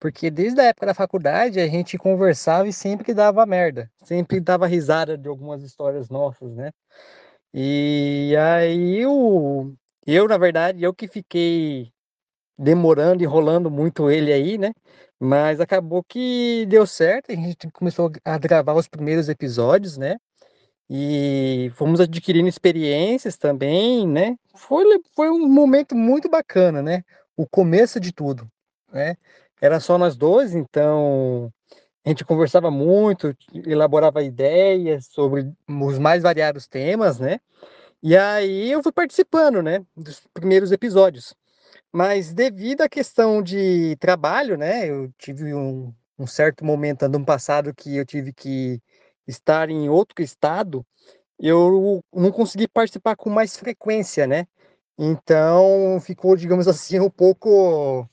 S12: Porque desde a época da faculdade a gente conversava e sempre dava merda, sempre dava risada de algumas histórias nossas, né? E aí eu, eu na verdade, eu que fiquei demorando, enrolando muito ele aí, né? Mas acabou que deu certo, a gente começou a gravar os primeiros episódios, né? E fomos adquirindo experiências também, né? Foi, foi um momento muito bacana, né? O começo de tudo, né? Era só nós dois, então a gente conversava muito, elaborava ideias sobre os mais variados temas, né? E aí eu fui participando, né, dos primeiros episódios. Mas devido à questão de trabalho, né, eu tive um, um certo momento ano passado que eu tive que estar em outro estado, eu não consegui participar com mais frequência, né? Então ficou, digamos assim, um pouco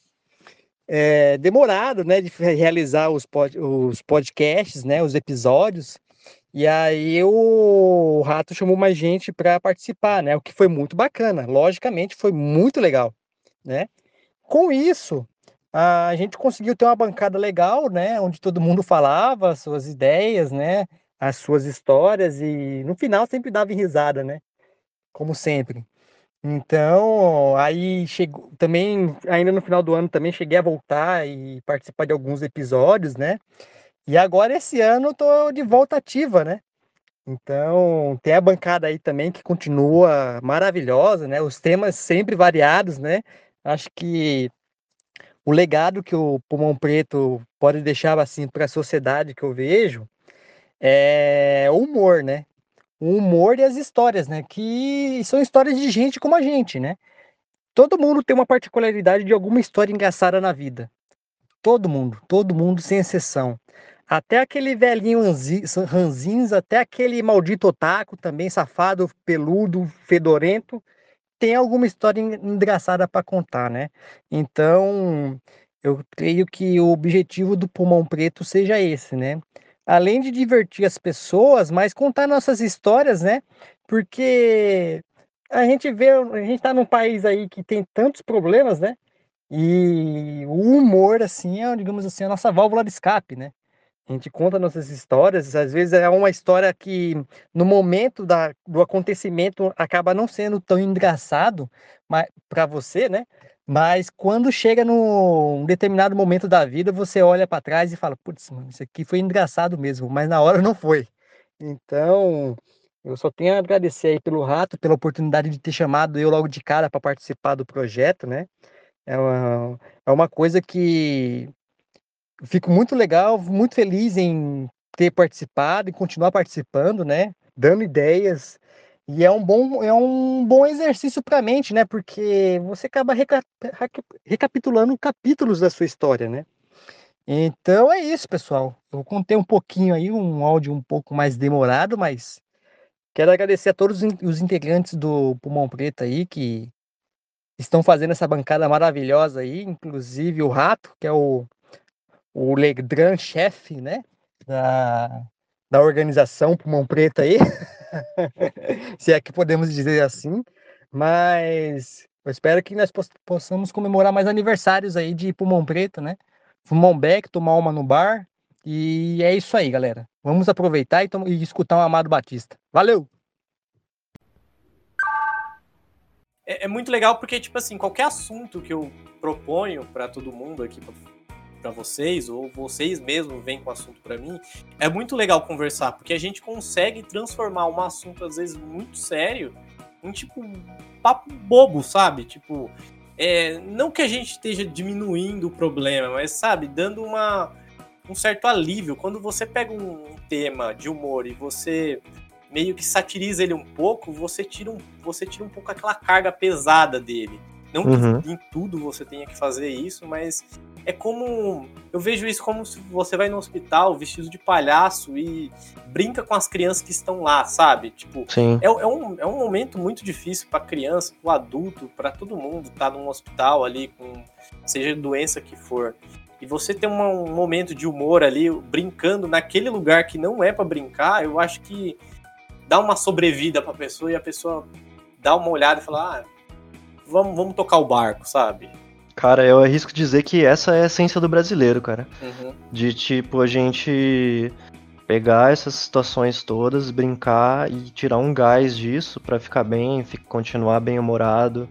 S12: é, demorado, né, de realizar os, pod, os podcasts, né, os episódios. E aí o Rato chamou mais gente para participar, né? O que foi muito bacana. Logicamente foi muito legal, né? Com isso, a gente conseguiu ter uma bancada legal, né? Onde todo mundo falava as suas ideias, né? As suas histórias e no final sempre dava risada, né? Como sempre. Então, aí chegou também, ainda no final do ano também cheguei a voltar e participar de alguns episódios, né? E agora esse ano eu tô de volta ativa, né? Então, tem a bancada aí também que continua maravilhosa, né? Os temas sempre variados, né? Acho que o legado que o Pulmão Preto pode deixar assim para a sociedade que eu vejo é o humor, né? O humor e as histórias, né? Que são histórias de gente como a gente, né? Todo mundo tem uma particularidade de alguma história engraçada na vida. Todo mundo, todo mundo sem exceção. Até aquele velhinho ranzinhos, até aquele maldito otaku também, safado, peludo, fedorento, tem alguma história engraçada para contar, né? Então, eu creio que o objetivo do Pulmão Preto seja esse, né? Além de divertir as pessoas, mas contar nossas histórias, né? Porque a gente vê, a gente tá num país aí que tem tantos problemas, né? E o humor, assim, é, digamos assim, a nossa válvula de escape, né? A gente conta nossas histórias, às vezes é uma história que no momento da, do acontecimento acaba não sendo tão engraçado para você, né? Mas quando chega num determinado momento da vida, você olha para trás e fala: putz, mano, isso aqui foi engraçado mesmo, mas na hora não foi. Então, eu só tenho a agradecer aí pelo rato, pela oportunidade de ter chamado eu logo de cara para participar do projeto, né? É uma, é uma coisa que fico muito legal, muito feliz em ter participado e continuar participando, né? Dando ideias. E é um bom, é um bom exercício para a mente, né? Porque você acaba reca recapitulando capítulos da sua história, né? Então é isso, pessoal. Eu contei um pouquinho aí, um áudio um pouco mais demorado, mas quero agradecer a todos os integrantes do Pulmão Preto aí que estão fazendo essa bancada maravilhosa aí, inclusive o Rato, que é o o Legran chefe, né, da, da organização Pulmão Preto aí, [LAUGHS] [LAUGHS] se é que podemos dizer assim, mas eu espero que nós possamos comemorar mais aniversários aí de Pulmão Preto, né, fumar um beck, tomar uma no bar, e é isso aí, galera. Vamos aproveitar e, e escutar o Amado Batista. Valeu!
S4: É, é, muito legal porque, tipo assim, qualquer assunto que eu proponho para todo mundo aqui, para vocês, ou vocês mesmos vêm com o assunto para mim, é muito legal conversar, porque a gente consegue transformar um assunto, às vezes, muito sério em, tipo, papo bobo, sabe? Tipo, é, não que a gente esteja diminuindo o problema, mas, sabe, dando uma, um certo alívio. Quando você pega um tema de humor e você meio que satiriza ele um pouco, você tira um, você tira um pouco aquela carga pesada dele. Não uhum. que em tudo você tenha que fazer isso, mas é como. Eu vejo isso como se você vai no hospital vestido de palhaço e brinca com as crianças que estão lá, sabe? Tipo, é, é, um, é um momento muito difícil para criança, para adulto, para todo mundo estar tá num hospital ali, com seja doença que for. E você ter uma, um momento de humor ali, brincando naquele lugar que não é para brincar, eu acho que dá uma sobrevida para a pessoa e a pessoa dá uma olhada e fala: ah, vamos, vamos tocar o barco, sabe?
S3: Cara, eu arrisco dizer que essa é a essência do brasileiro, cara.
S4: Uhum.
S3: De tipo, a gente pegar essas situações todas, brincar e tirar um gás disso pra ficar bem, continuar bem humorado,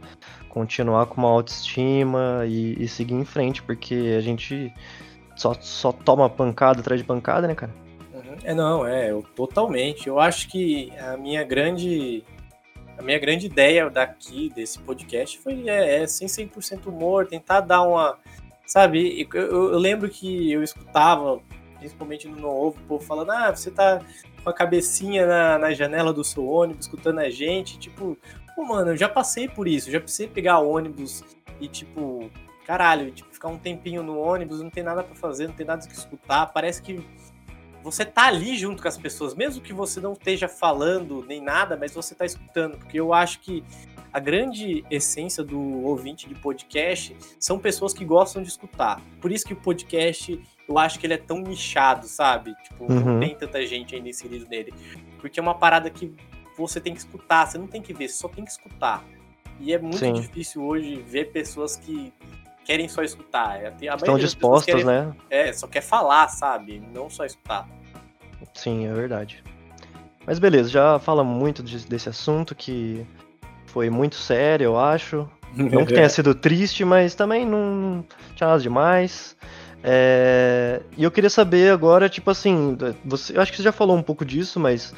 S3: continuar com uma autoestima e, e seguir em frente, porque a gente só, só toma pancada atrás de pancada, né, cara?
S4: Uhum. É, não, é, eu, totalmente. Eu acho que a minha grande. A minha grande ideia daqui, desse podcast, foi é, é sem 100% humor, tentar dar uma. Sabe, eu, eu- eu lembro que eu escutava, principalmente no novo, o povo falando: ah, você tá com a cabecinha na, na janela do seu ônibus, escutando a gente. Tipo, pô, mano, eu já passei por isso, já precisei pegar ônibus e, tipo, caralho, tipo, ficar um tempinho no ônibus, não tem nada pra fazer, não tem nada que escutar, parece que você tá ali junto com as pessoas, mesmo que você não esteja falando nem nada, mas você tá escutando, porque eu acho que a grande essência do ouvinte de podcast são pessoas que gostam de escutar. Por isso que o podcast, eu acho que ele é tão nichado, sabe? Tipo, não
S3: Uhum.
S4: tem tanta gente ainda inserido nele. Porque é uma parada que você tem que escutar, você não tem que ver, você só tem que escutar. E é muito
S3: Sim.
S4: difícil hoje ver pessoas que querem só escutar. A maioria
S3: Estão dispostas,
S4: querem-
S3: né?
S4: É, só quer falar, sabe? Não só escutar.
S3: Sim, é verdade. Mas beleza, já falamos muito de- desse assunto que foi muito sério, eu acho. [LAUGHS] Não que tenha sido triste, mas também não tinha nada demais. É, E eu queria saber agora, tipo assim, você, eu acho que você já falou um pouco disso, mas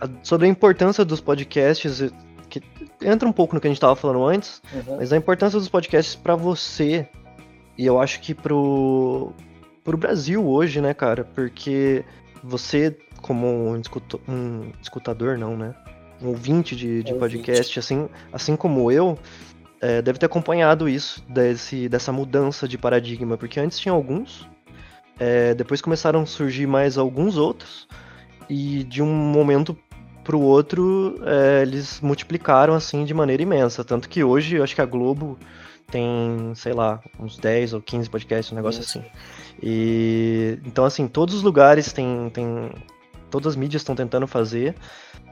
S3: a- sobre a importância dos podcasts, que entra um pouco no que a gente estava falando antes,
S4: Uhum.
S3: mas a importância dos podcasts pra você, e eu acho que pro, pro Brasil hoje, né, cara? Porque você, como um, escuto- um escutador, não, né? Um ouvinte de, de
S4: Ouvinte.
S3: podcast, assim, assim como eu, é, deve ter acompanhado isso, desse, dessa mudança de paradigma, porque antes tinha alguns, é, depois começaram a surgir mais alguns outros, e de um momento pro outro, é, eles multiplicaram assim de maneira imensa. Tanto que hoje eu acho que a Globo tem, sei lá, uns 10 ou 15 podcasts, um negócio
S4: Isso.
S3: assim. E então assim, todos os lugares têm, tem todas as mídias estão tentando fazer,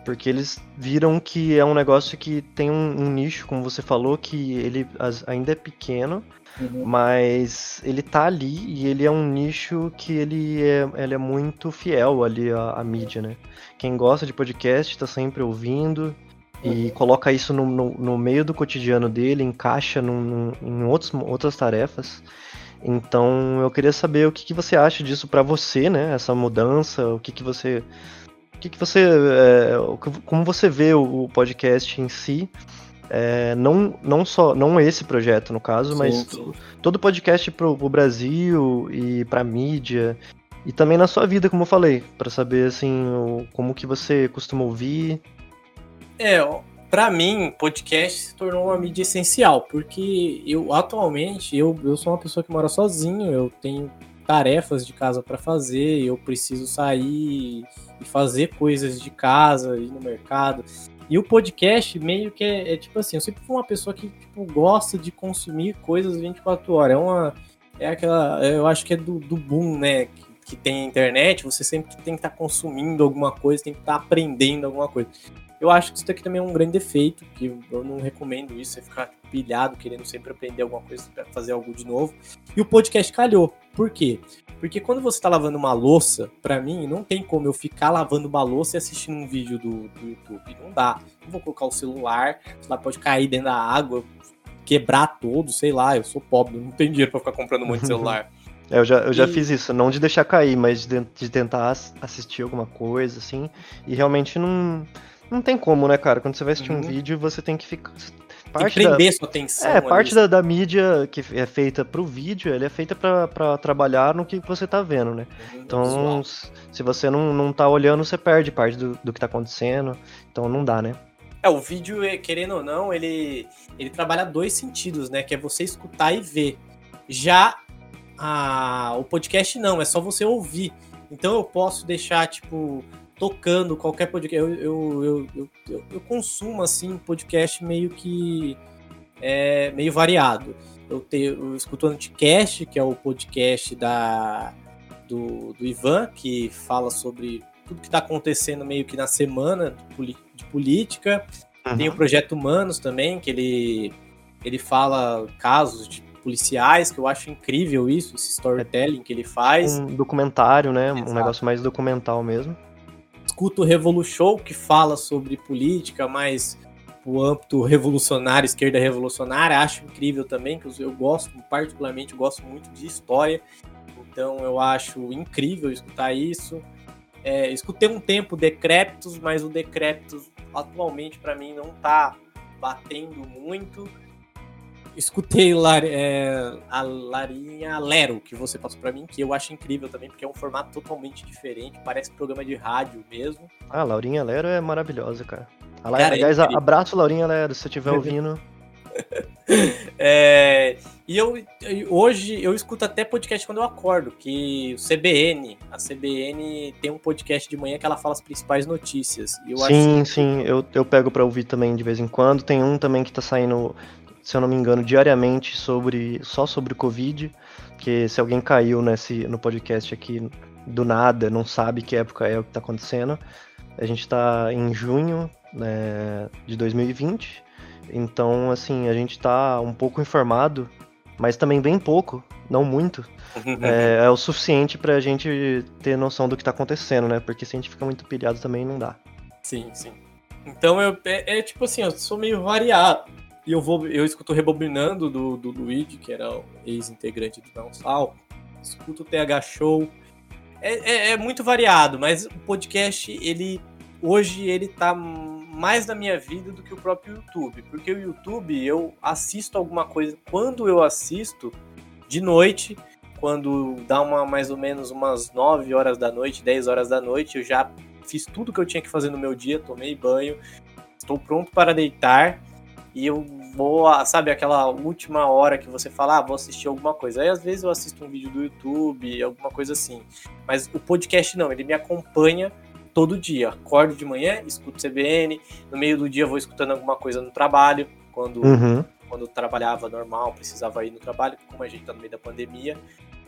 S3: porque eles viram que é um negócio que tem um, um nicho, como você falou, que ele as- ainda é pequeno,
S4: Uhum.
S3: mas ele tá ali e ele é um nicho que ele é, ele é muito fiel ali à, à mídia, né? Quem gosta de podcast tá sempre ouvindo e coloca isso no, no, no meio do cotidiano dele, encaixa num- num- em outros, outras tarefas. Então eu queria saber o que, que você acha disso pra você, né? Essa mudança, o que, que você. O que, que você. é, como você vê o, o podcast em si? É, não, não só. Não esse projeto, no caso, mas
S4: Sim, sim.
S3: todo podcast pro, pro Brasil e pra mídia. E também na sua vida, como eu falei, pra saber assim, o- como que você costuma ouvir.
S4: É, ó, pra mim, podcast se tornou uma mídia essencial, porque eu atualmente eu, eu sou uma pessoa que mora sozinho, eu tenho tarefas de casa pra fazer, eu preciso sair e fazer coisas de casa, ir no mercado. E o podcast meio que é, é tipo assim, eu sempre fui uma pessoa que tipo, gosta de consumir coisas 24 horas. É uma. É aquela. Eu acho que é do, do boom, né? Que, que tem a internet, você sempre tem que estar consumindo alguma coisa, tem que estar aprendendo alguma coisa. Eu acho que isso daqui também é um grande defeito, que eu não recomendo isso, você ficar pilhado, querendo sempre aprender alguma coisa para fazer algo de novo. E o podcast calhou. Por quê? Porque quando você tá lavando uma louça, pra mim, não tem como eu ficar lavando uma louça e assistindo um vídeo do, do YouTube. Não dá. Não vou colocar o celular, o celular pode cair dentro da água, quebrar todo, sei lá, eu sou pobre, não tenho dinheiro pra ficar comprando muito [LAUGHS] celular.
S3: É, eu já, eu já
S4: E-
S3: fiz isso, não de deixar cair, mas de, de tentar ass- assistir alguma coisa, assim. E realmente não, não tem como, né, cara? Quando você vai assistir um
S4: Uhum.
S3: vídeo, você tem que ficar.
S4: Tem que prender sua atenção.
S3: É, parte da, da mídia que é feita pro vídeo, ela é feita pra, pra trabalhar no que você tá vendo, né? Então,
S4: visual.
S3: s- se você não, não tá olhando, você perde parte do, do que tá acontecendo. Então não dá, né?
S4: É, o vídeo, é, querendo ou não, ele, ele trabalha dois sentidos, né? Que é você escutar e ver. Já a, o podcast não, é só você ouvir. Então eu posso deixar, tipo, tocando qualquer podcast. Eu, eu, eu, eu, eu- consumo, assim, podcast meio que. É, meio variado. Eu, tenho, eu escuto o Anticast, que é o podcast da, do, do Ivan, que fala sobre tudo que está acontecendo meio que na semana de política. Tem o Projeto Humanos também, que ele ele fala casos de policiais, que eu acho incrível isso, esse storytelling que ele faz.
S3: Um documentário, né? Um
S4: Exato.
S3: negócio mais documental mesmo.
S4: Escuto o Revolu Show, que fala sobre política, mas o âmbito revolucionário, esquerda revolucionária, acho incrível também, que eu- gosto, particularmente, gosto muito de história, então eu acho incrível escutar isso. É, escutei um tempo Decrépitos, mas o Decrépitos atualmente para mim não tá batendo muito. Escutei Lar- é, a Larinha Lero, que você passou para mim, que eu acho incrível também, porque é um formato totalmente diferente, parece programa de rádio mesmo.
S3: Ah, Laurinha Lero é maravilhosa, cara. Ala-
S4: Cara, é
S3: Aliás, a-
S4: incrível.
S3: abraço, Laurinha Lero, se você estiver [LAUGHS] ouvindo.
S4: É, e eu hoje eu escuto até podcast quando eu acordo, que o CBN, a CBN tem um podcast de manhã que ela fala as principais notícias.
S3: Sim,
S4: acho
S3: sim, eu, eu pego pra ouvir também de vez em quando. Tem um também que tá saindo, se eu não me engano, diariamente sobre só sobre o Covid. Que se alguém caiu nesse, no podcast aqui do nada, não sabe que época é o que tá acontecendo. A gente tá em junho né, de 2020. Então, assim, a gente tá um pouco informado, mas também bem pouco, não muito. [LAUGHS] É, é o suficiente pra gente ter noção do que tá acontecendo, né? Porque se a gente fica muito pilhado também não dá.
S4: Sim, sim. Então eu, é, é tipo assim, eu sou meio variado. E eu vou, eu escuto Rebobinando do, do Luigi, que era o ex-integrante do Downsal. Escuto o TH Show. É, é, é muito variado, mas o podcast, ele hoje ele tá mais na minha vida do que o próprio YouTube. Porque o YouTube eu assisto alguma coisa. Quando eu assisto, de noite, quando dá uma mais ou menos umas 9 horas da noite, 10 horas da noite, eu já fiz tudo que eu tinha que fazer no meu dia, tomei banho, estou pronto para deitar e eu vou, a- sabe, aquela última hora que você fala, ah, vou assistir alguma coisa. Aí às vezes eu assisto um vídeo do YouTube, alguma coisa assim. Mas o podcast não, ele me acompanha todo dia. Acordo de manhã, escuto CBN, no meio do dia vou escutando alguma coisa no trabalho, quando
S3: Uhum.
S4: quando trabalhava normal, precisava ir no trabalho, como a gente tá no meio da pandemia,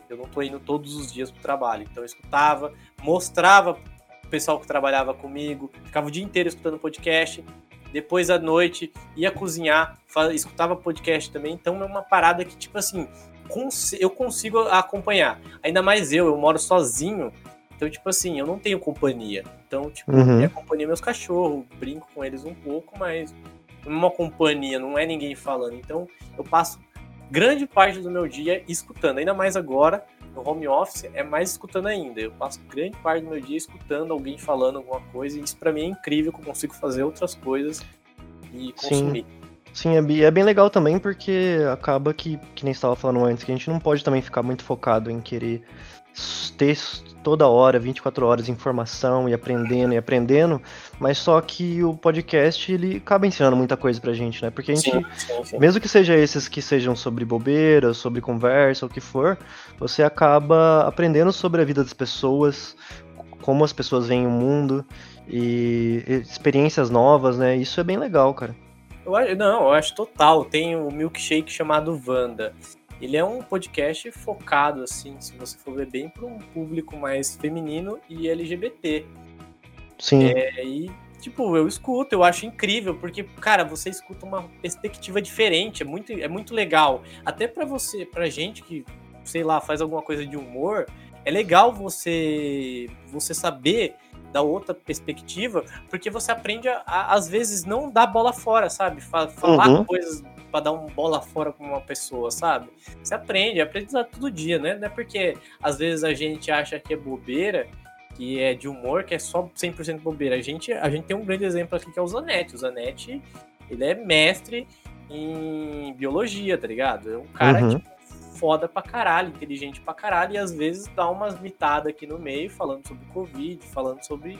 S4: eu não tô indo todos os dias pro trabalho. Então eu escutava, mostrava pro pessoal que trabalhava comigo, ficava o dia inteiro escutando podcast. Depois à noite ia cozinhar, escutava podcast também. Então é uma parada que, tipo assim, eu consigo acompanhar. Ainda mais eu, eu moro sozinho. Então, tipo assim, eu não tenho companhia. Então, tipo,
S3: Uhum.
S4: minha companhia é meus cachorros, brinco com eles um pouco, mas uma companhia, não é ninguém falando. Então, eu passo grande parte do meu dia escutando, ainda mais agora, no home office, é mais escutando ainda. Eu passo grande parte do meu dia escutando alguém falando alguma coisa, e isso pra mim é incrível, que eu consigo fazer outras coisas e consumir.
S3: Sim, é, bi- é bem legal também porque acaba que, que nem estava falando antes, que a gente não pode também ficar muito focado em querer ter toda hora, 24 horas, informação e aprendendo e aprendendo, mas só que o podcast ele acaba ensinando muita coisa pra gente, né? Porque a gente,
S4: Sim, sim, sim.
S3: mesmo que seja esses que sejam sobre bobeira, sobre conversa, o que for, você acaba aprendendo sobre a vida das pessoas, como as pessoas veem o mundo e experiências novas, né? Isso é bem legal, cara.
S4: Eu, acho- não, eu acho total. Tem o milkshake chamado Wanda. Ele é um podcast focado, assim, se você for ver bem, para um público mais feminino e LGBT.
S3: Sim.
S4: É, e, tipo, eu escuto, eu acho incrível, porque, cara, você escuta uma perspectiva diferente, é muito, é muito legal. Até pra você, pra gente que, sei lá, faz alguma coisa de humor, é legal você, você saber da outra perspectiva, porque você aprende a, às vezes, não dar bola fora, sabe? Fa- falar
S3: Uhum.
S4: coisas pra dar uma bola fora com uma pessoa, sabe? Você aprende, aprende todo dia, né? Não é porque às vezes a gente acha que é bobeira, que é de humor, que é só 100% bobeira. A gente, a gente tem um grande exemplo aqui que é o Zanetti. O Zanetti, ele é mestre em biologia, tá ligado? É um cara,
S3: Uhum.
S4: tipo, foda pra caralho, inteligente pra caralho, e às vezes dá umas mitadas aqui no meio, falando sobre Covid, falando sobre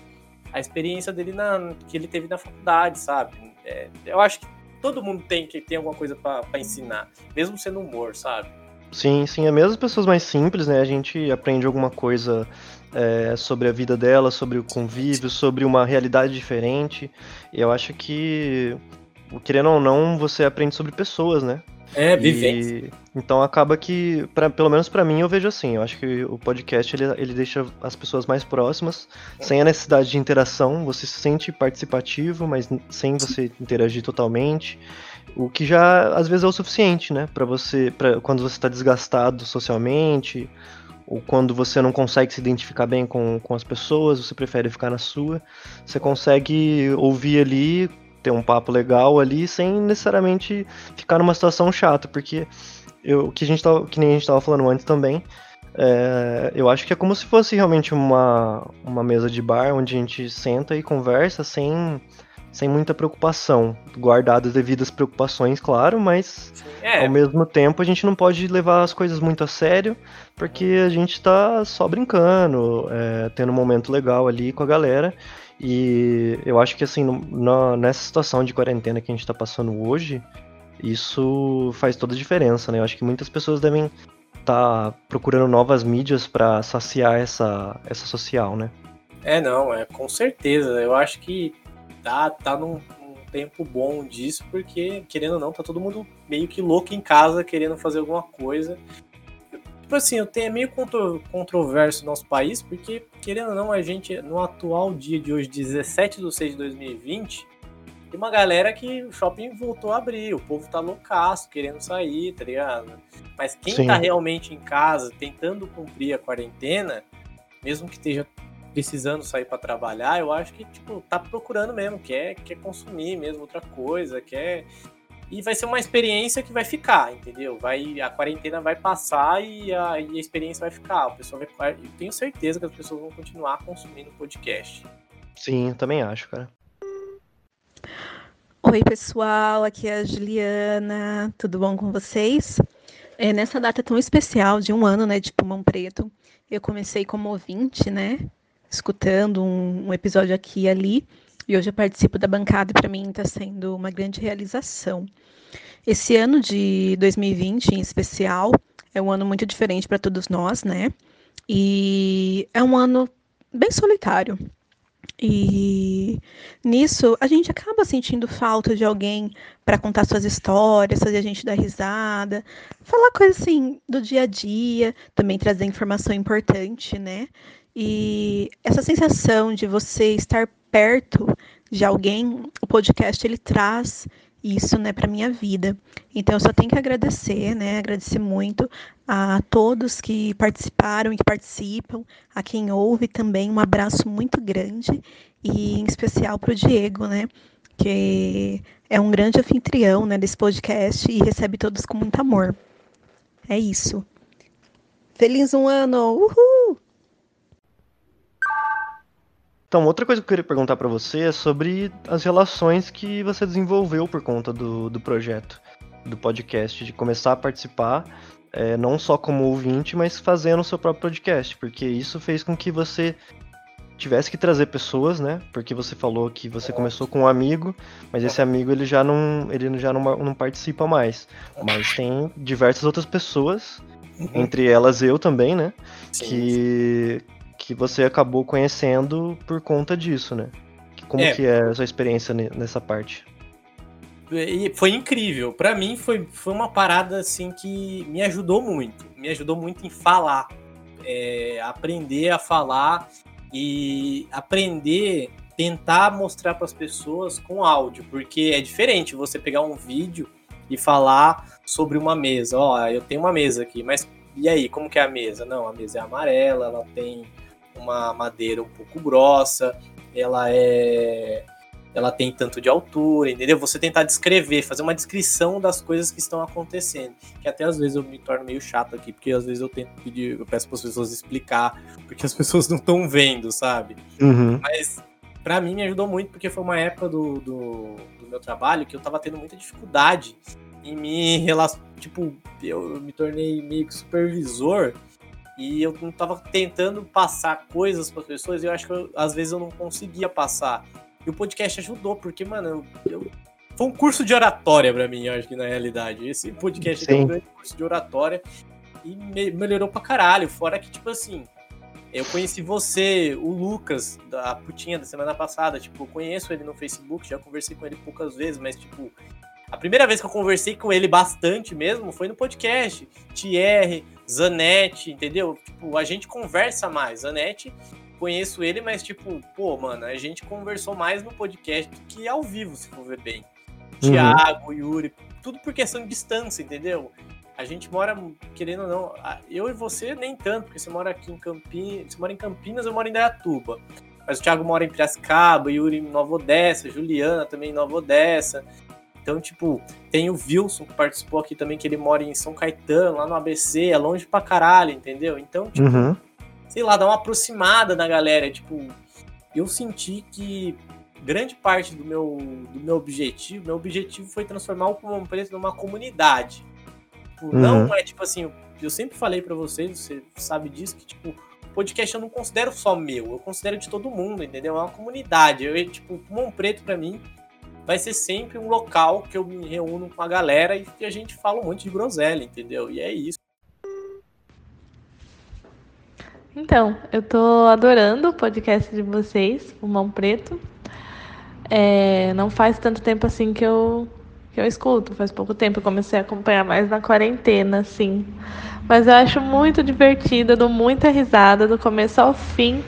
S4: a experiência dele na, que ele teve na faculdade, sabe? É, eu acho que todo mundo tem que tem alguma coisa pra ensinar, mesmo sendo humor, sabe?
S3: Sim, sim, é mesmo as pessoas mais simples, né? A gente aprende alguma coisa é, sobre a vida dela, sobre o convívio, sobre uma realidade diferente. E eu acho que, querendo ou não, você aprende sobre pessoas, né?
S4: É,
S3: E-
S4: vivência.
S3: então acaba que, pra, pelo menos pra mim, eu vejo assim. Eu acho que o podcast ele, ele deixa as pessoas mais próximas, sem a necessidade de interação. Você se sente participativo, mas sem você interagir totalmente. O que já às vezes é o suficiente, né? Para você, pra, quando você está desgastado socialmente, ou quando você não consegue se identificar bem com, com as pessoas, você prefere ficar na sua, você consegue ouvir ali, ter um papo legal ali, sem necessariamente ficar numa situação chata, porque eu, que, a gente tava, que nem a gente estava falando antes também, é, eu acho que é como se fosse realmente uma, uma mesa de bar onde a gente senta e conversa sem sem muita preocupação, guardadas devidas preocupações, claro, mas é. ao mesmo tempo a gente não pode levar as coisas muito a sério, porque a gente tá só brincando, é, tendo um momento legal ali com a galera. E eu acho que assim, no, nessa situação de quarentena que a gente tá passando hoje, isso faz toda a diferença, né? Eu acho que muitas pessoas devem estar tá procurando novas mídias para saciar essa, essa social, né?
S4: É, não, é com certeza. Eu acho que tá, tá num, num, tempo bom disso, porque, querendo ou não, tá todo mundo meio que louco em casa querendo fazer alguma coisa. Tipo assim, eu tenho é meio contro, controverso no nosso país, porque, querendo ou não, a gente, no atual dia de hoje, 17 de 6 de 2020, tem uma galera que o shopping voltou a abrir, o povo tá loucaço, querendo sair, tá ligado? Mas quem Sim. tá realmente em casa, tentando cumprir a quarentena, mesmo que esteja precisando sair para trabalhar, eu acho que, tipo, tá procurando mesmo, quer, quer consumir mesmo outra coisa, quer. E vai ser uma experiência que vai ficar, entendeu? Vai, a quarentena vai passar e a, e a experiência vai ficar. O pessoal vai, eu tenho certeza que as pessoas vão continuar consumindo podcast.
S3: Sim, eu também acho, cara.
S13: Oi, pessoal, aqui é a Juliana, tudo bom com vocês? É, nessa data tão especial de um ano, né, de Pulmão Preto, eu comecei como ouvinte, né, escutando um, um episódio aqui e ali. E hoje eu participo da bancada e para mim está sendo uma grande realização. Esse ano de 2020, em especial, é um ano muito diferente para todos nós, né? E é um ano bem solitário. E nisso a gente acaba sentindo falta de alguém para contar suas histórias, fazer a gente dar risada, falar coisas assim do dia a dia, também trazer informação importante, né? E essa sensação de você estar perto de alguém, o podcast ele traz isso, né, para minha vida. Então eu só tenho que agradecer, né, agradecer muito a todos que participaram e que participam, a quem ouve também, um abraço muito grande e em especial para o Diego, né, que é um grande anfitrião, né, desse podcast e recebe todos com muito amor. É isso. Feliz um ano! Uhul!
S3: Então, outra coisa que eu queria perguntar para você é sobre as relações que você desenvolveu por conta do, do projeto, do podcast, de começar a participar, é, não só como ouvinte, mas fazendo o seu próprio podcast, porque isso fez com que você tivesse que trazer pessoas, né? Porque você falou que você começou com um amigo, mas esse amigo ele já não, ele já não, não participa mais. Mas tem diversas outras pessoas, uhum. entre elas eu também, né? Sim, que, que você acabou conhecendo por conta disso, né? Como é. que é a sua experiência nessa parte?
S4: E foi incrível. Para mim foi, foi uma parada assim que me ajudou muito. Me ajudou muito em falar, é, aprender a falar e aprender tentar mostrar para as pessoas com áudio, porque é diferente você pegar um vídeo e falar sobre uma mesa. Ó, eu tenho uma mesa aqui, mas e aí, como que é a mesa? Não, a mesa é amarela, ela tem uma madeira um pouco grossa, ela é ela tem tanto de altura, entendeu? Você tentar descrever, fazer uma descrição das coisas que estão acontecendo. Que até às vezes eu me torno meio chato aqui, porque às vezes eu tento pedir, eu peço para as pessoas explicar, porque as [LAUGHS] pessoas não estão vendo, sabe?
S3: Uhum.
S4: Mas para mim me ajudou muito, porque foi uma época do, do, do meu trabalho que eu tava tendo muita dificuldade em me relacionar. Tipo, eu me tornei meio que supervisor e eu não tava tentando passar coisas para as pessoas e eu acho que eu, às vezes eu não conseguia passar. E o podcast ajudou, porque, mano, eu, eu... foi um curso de oratória para mim, eu acho que na realidade. Esse podcast é um grande curso de oratória e me melhorou pra caralho. Fora que, tipo assim, eu conheci você, o Lucas, da Putinha da semana passada. Tipo, eu conheço ele no Facebook, já conversei com ele poucas vezes, mas, tipo, a primeira vez que eu conversei com ele bastante mesmo foi no podcast. Thierry, Zanetti, entendeu? Tipo, a gente conversa mais. Zanetti, conheço ele, mas tipo, pô, mano, a gente conversou mais no podcast do que ao vivo, se for ver bem. Thiago, o Yuri, tudo por questão de distância, entendeu? A gente mora, querendo ou não, eu e você nem tanto, porque você mora aqui em Campinas, você mora em Campinas, eu moro em Dayatuba. Mas o Thiago mora em Piracicaba, Yuri em Nova Odessa, Juliana também em Nova Odessa. Então, tipo, tem o Wilson que participou aqui também, que ele mora em São Caetano, lá no ABC, é longe pra caralho, entendeu? Então, tipo,
S3: Uhum.
S4: sei lá, dá uma aproximada da galera. Tipo, eu senti que grande parte do meu, do meu objetivo, meu objetivo foi transformar o Pulmão Preto numa comunidade. Tipo,
S3: Uhum.
S4: Não é tipo assim, eu sempre falei pra vocês, você sabe disso, que tipo, o podcast eu não considero só meu, eu considero de todo mundo, entendeu? É uma comunidade. Eu, tipo, o Pulmão Preto pra mim vai ser sempre um local que eu me reúno com a galera e que a gente fala um monte de groselha, entendeu? E é isso.
S14: Então, eu tô adorando o podcast de vocês, Pulmão Preto. É, não faz tanto tempo assim que eu, que eu escuto, faz pouco tempo. Eu comecei a acompanhar mais na quarentena, assim. Mas eu acho muito divertido, dou muita risada do começo ao fim.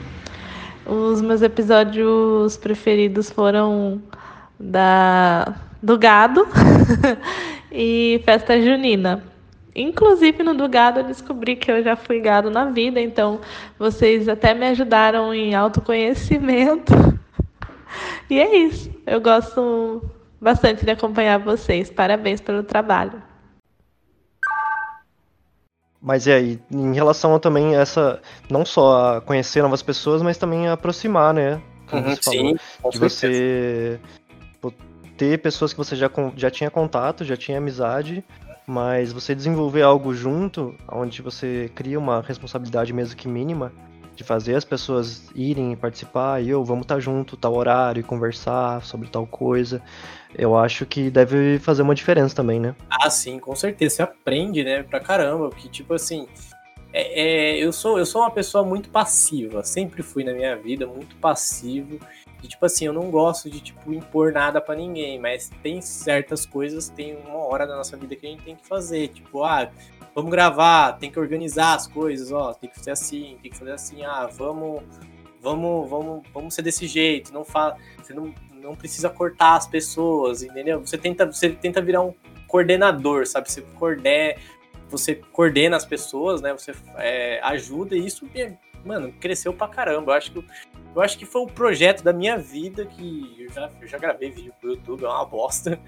S14: Os meus episódios preferidos foram da do gado [LAUGHS] e festa junina. Inclusive no do gado eu descobri que eu já fui gado na vida, então vocês até me ajudaram em autoconhecimento. [LAUGHS] E é isso. Eu gosto bastante de acompanhar vocês. Parabéns pelo trabalho.
S3: Mas e aí, em relação a também essa, não só a conhecer novas pessoas, mas também a aproximar, né? Como
S4: Uhum,
S3: você falou,
S4: sim, com
S3: de você pô, ter pessoas que você já, já tinha contato, já tinha amizade, mas você desenvolver algo junto, onde você cria uma responsabilidade mesmo que mínima, de fazer as pessoas irem participar, e eu, vamos estar junto, tal horário, e conversar sobre tal coisa, eu acho que deve fazer uma diferença também, né?
S4: Ah, sim, com certeza. Você aprende, né, pra caramba. Porque, tipo assim, é, é, eu, sou, eu sou uma pessoa muito passiva. Sempre fui na minha vida muito passivo. E, tipo assim, eu não gosto de, tipo, impor nada pra ninguém. Mas tem certas coisas, tem uma hora da nossa vida que a gente tem que fazer. Tipo, ah, vamos gravar, tem que organizar as coisas, ó, tem que ser assim, tem que fazer assim, ah, vamos, vamos, vamos, vamos ser desse jeito, não fa você não, não precisa cortar as pessoas, entendeu? Você tenta, você tenta virar um coordenador, sabe? Você coordena, você coordena as pessoas, né? Você é, ajuda e isso, mano, cresceu pra caramba. Eu acho que eu acho que foi o projeto da minha vida que eu já, eu já gravei vídeo pro YouTube, é uma bosta.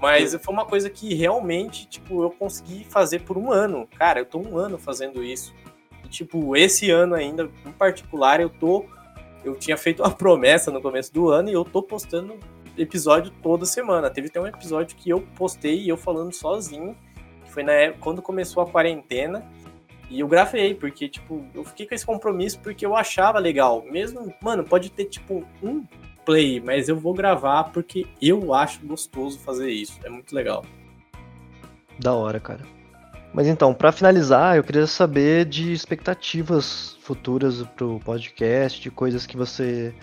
S4: Mas foi uma coisa que realmente, tipo, eu consegui fazer por um ano. Cara, eu tô um ano fazendo isso. E, tipo, esse ano ainda, em particular, eu tô. Eu tinha feito uma [LAUGHS] promessa no começo do ano e eu tô postando episódio toda semana. Teve até um episódio que eu postei e eu falando sozinho, que foi na época quando começou a quarentena. E eu gravei, porque, tipo, eu fiquei com esse compromisso porque eu achava legal. Mesmo, mano, pode ter, tipo, um play, mas eu vou gravar porque eu acho gostoso fazer isso. É muito legal.
S3: Da hora, cara. Mas então, pra finalizar, eu queria saber de expectativas futuras pro podcast, de coisas que você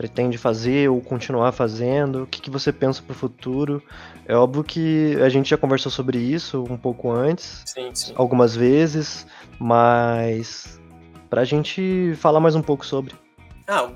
S3: pretende fazer ou continuar fazendo, o que, que você pensa pro futuro. É óbvio que a gente já conversou sobre isso um pouco antes,
S4: Sim, sim.
S3: algumas vezes, mas pra gente falar mais um pouco sobre.
S4: Ah,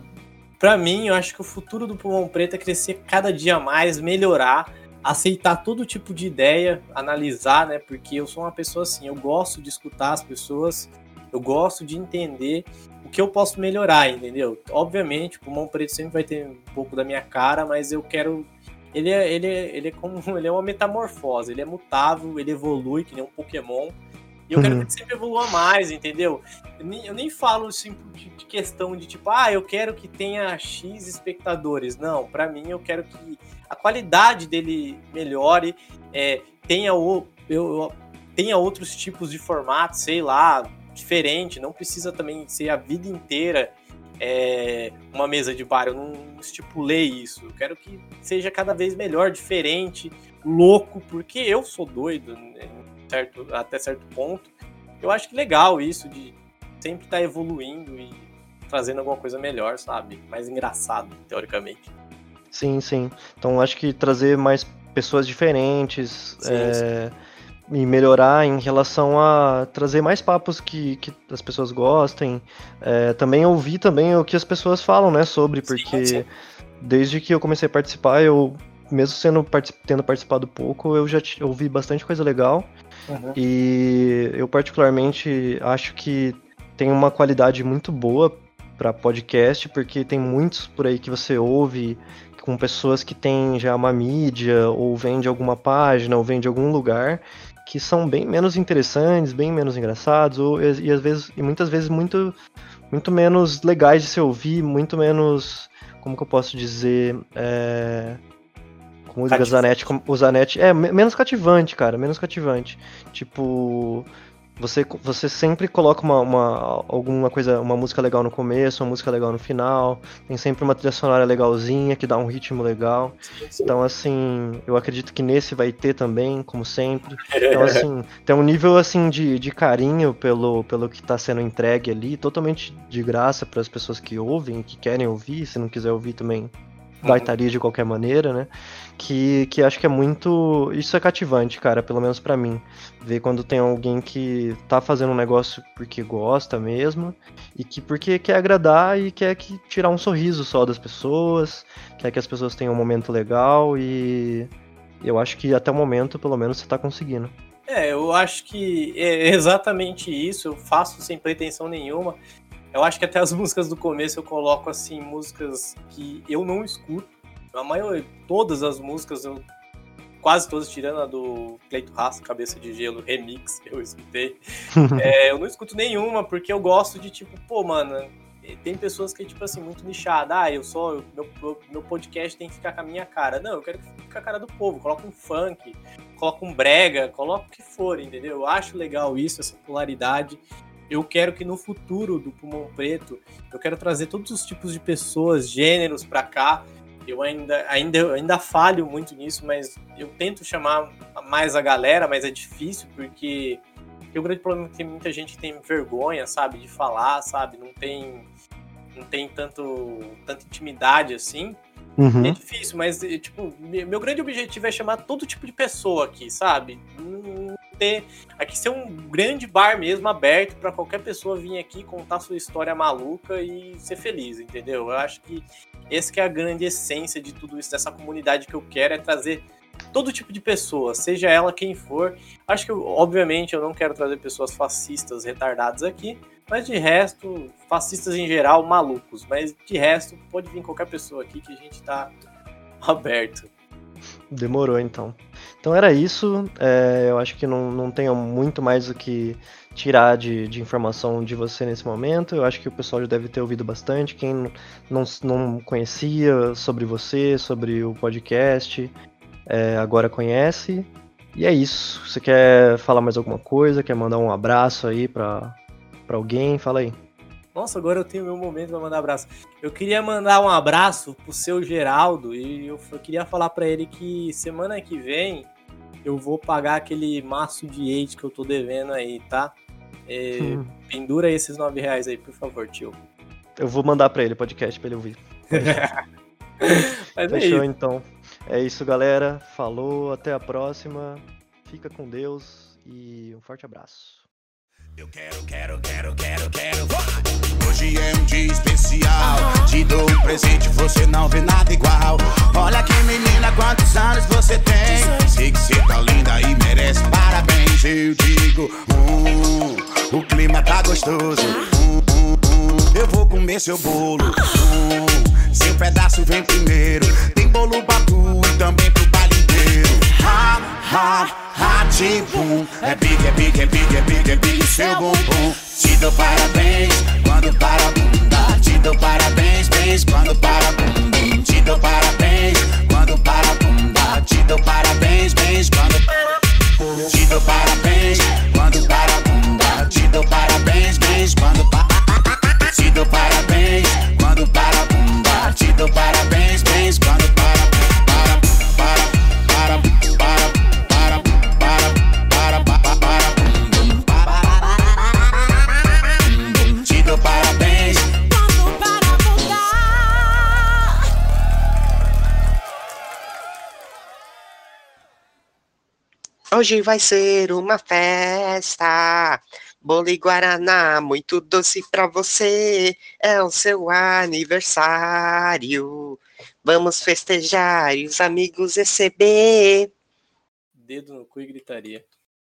S4: pra mim, eu acho que o futuro do Pulmão Preto é crescer cada dia mais, melhorar, aceitar todo tipo de ideia, analisar, né? Porque eu sou uma pessoa assim, eu gosto de escutar as pessoas, eu gosto de entender o que eu posso melhorar, entendeu? Obviamente, o Pulmão Preto sempre vai ter um pouco da minha cara, mas eu quero. Ele é, ele é, ele é como [LAUGHS] ele é uma metamorfose, ele é mutável, ele evolui que nem um Pokémon. E eu quero que ele sempre evolua mais, entendeu? Eu nem, eu nem falo assim de, questão de tipo, ah, eu quero que tenha X espectadores. Não, pra mim eu quero que a qualidade dele melhore, é, tenha, o, eu, eu- tenha outros tipos de formato, sei lá, diferente. Não precisa também ser a vida inteira é, uma mesa de bar. Eu não estipulei isso. Eu quero que seja cada vez melhor, diferente, louco, porque eu sou doido né, certo, até certo ponto. Eu acho que legal isso de sempre estar evoluindo e trazendo alguma coisa melhor, sabe? Mais engraçado, teoricamente.
S3: Sim, sim. Então acho que trazer mais pessoas diferentes
S4: Sim,
S3: é, e melhorar em relação a trazer mais papos que, que as pessoas gostem. É, também ouvir também o que as pessoas falam, né, sobre, porque
S4: sim.
S3: desde que eu comecei a participar eu mesmo sendo tendo participado pouco, eu já ouvi bastante coisa legal.
S4: Uhum.
S3: E eu particularmente acho que tem uma qualidade muito boa para podcast, porque tem muitos por aí que você ouve com pessoas que têm já uma mídia, ou vêm de alguma página, ou vêm de algum lugar, que são bem menos interessantes, bem menos engraçados, ou, e, e às vezes, e muitas vezes muito, muito menos legais de se ouvir, muito menos, como que eu posso dizer, é, como o
S4: Cativante.
S3: Zanetti, como o Zanetti, é, me- menos cativante, cara, menos cativante. Tipo, você, você sempre coloca uma, uma, alguma coisa, uma música legal no começo, uma música legal no final, tem sempre uma trilha sonora legalzinha, que dá um ritmo legal. Então, assim, eu acredito que nesse vai ter também, como sempre. Então, [LAUGHS] assim, tem um nível, assim, de, de carinho pelo, pelo que tá sendo entregue ali, totalmente de graça para as pessoas que ouvem, que querem ouvir, se não quiser ouvir também vai estar ali de qualquer maneira, né? Que, que acho que é muito. Isso é cativante, cara, pelo menos pra mim. Ver quando tem alguém que tá fazendo um negócio porque gosta mesmo, e que porque quer agradar e quer que tirar um sorriso só das pessoas, quer que as pessoas tenham um momento legal e. Eu acho que até o momento, pelo menos, você tá conseguindo.
S4: É, eu acho que é exatamente isso. Eu faço sem pretensão nenhuma. Eu acho que até as [LAUGHS] músicas do começo eu coloco assim músicas que eu não escuto. A maioria, todas as músicas eu quase todas tirando a do Cleito Haas, Cabeça de Gelo Remix, eu escutei. [LAUGHS] É, eu não escuto nenhuma porque eu gosto de tipo, pô, mano, tem pessoas que tipo assim muito nichada. Ah, eu só meu, meu- meu podcast tem que ficar com a minha cara. Não, eu quero que fique com a cara do povo. Coloca um funk, coloca um brega, coloca o que for, entendeu? Eu acho legal isso, essa polaridade. Eu quero que no futuro do Pulmão Preto, eu quero trazer todos os tipos de pessoas, gêneros pra cá. Eu ainda, ainda, ainda falho muito nisso, mas eu tento chamar mais a galera, mas é difícil porque o grande problema é que muita gente tem vergonha, sabe, de falar, sabe, não tem não tem tanto tanta intimidade assim.
S3: Uhum.
S4: É difícil, mas tipo, me- meu grande objetivo é chamar todo tipo de pessoa aqui, sabe? Não ter aqui ser um grande bar mesmo aberto pra qualquer pessoa vir aqui contar sua história maluca e ser feliz, entendeu? Eu acho que esse que é a grande essência de tudo isso dessa comunidade que eu quero é trazer todo tipo de pessoa, seja ela quem for. Acho que, obviamente, eu não quero trazer pessoas fascistas retardadas aqui, mas de resto, fascistas em geral, malucos. Mas de resto, pode vir qualquer pessoa aqui que a gente tá [LAUGHS] aberto.
S3: Demorou então. Então era isso. é, eu acho que não, não tenho muito mais o que tirar de, de informação de você nesse momento. Eu acho que o pessoal já deve ter ouvido bastante. Quem não, não, conhecia sobre você, sobre o podcast, é, agora conhece. E é isso. Você quer falar mais alguma coisa? Quer mandar um abraço aí pra alguém? Fala aí.
S4: Nossa, agora eu tenho meu momento pra mandar abraço. Eu queria mandar um abraço pro seu Geraldo e eu, queria falar pra ele que semana que vem eu vou pagar aquele maço de hate que eu tô devendo aí, tá? É,
S3: Hum.
S4: Pendura esses nove reais aí, por favor, tio.
S3: Eu vou mandar pra ele podcast pra ele ouvir. [LAUGHS]
S4: Mas é
S3: Fechou
S4: isso.
S3: então. É isso, galera. Falou, até a próxima. Fica com Deus e um forte abraço.
S15: Quero, quero, quero, vai. Hoje é um dia especial. Te dou um presente, você não vê nada igual. Olha que menina, quantos anos você tem? Sei que você tá linda e merece parabéns. Eu digo, hum, o clima tá gostoso. Hum, hum, hum, eu vou comer seu bolo. Hum, seu pedaço vem primeiro. Tem bolo batu e também pro baile inteiro. Ha, ha, ha, bum. É big, é big, é big, é big, é big seu bumbum. Te dou parabéns quando para a bunda. Te dou parabéns, beijo quando para a bunda. Te dou parabéns quando para a bunda. Te dou parabéns, beijo quando para Te dou parabéns quando para a bunda. Te dou parabéns, beijo quando para Te dou parabéns quando para a bunda. Te dou parabéns, beijo quando para
S6: Hoje vai ser uma festa. Bolo e Guaraná, muito doce pra você. É o seu aniversário.
S16: Vamos festejar e os amigos receber.
S4: Dedo no cu e gritaria.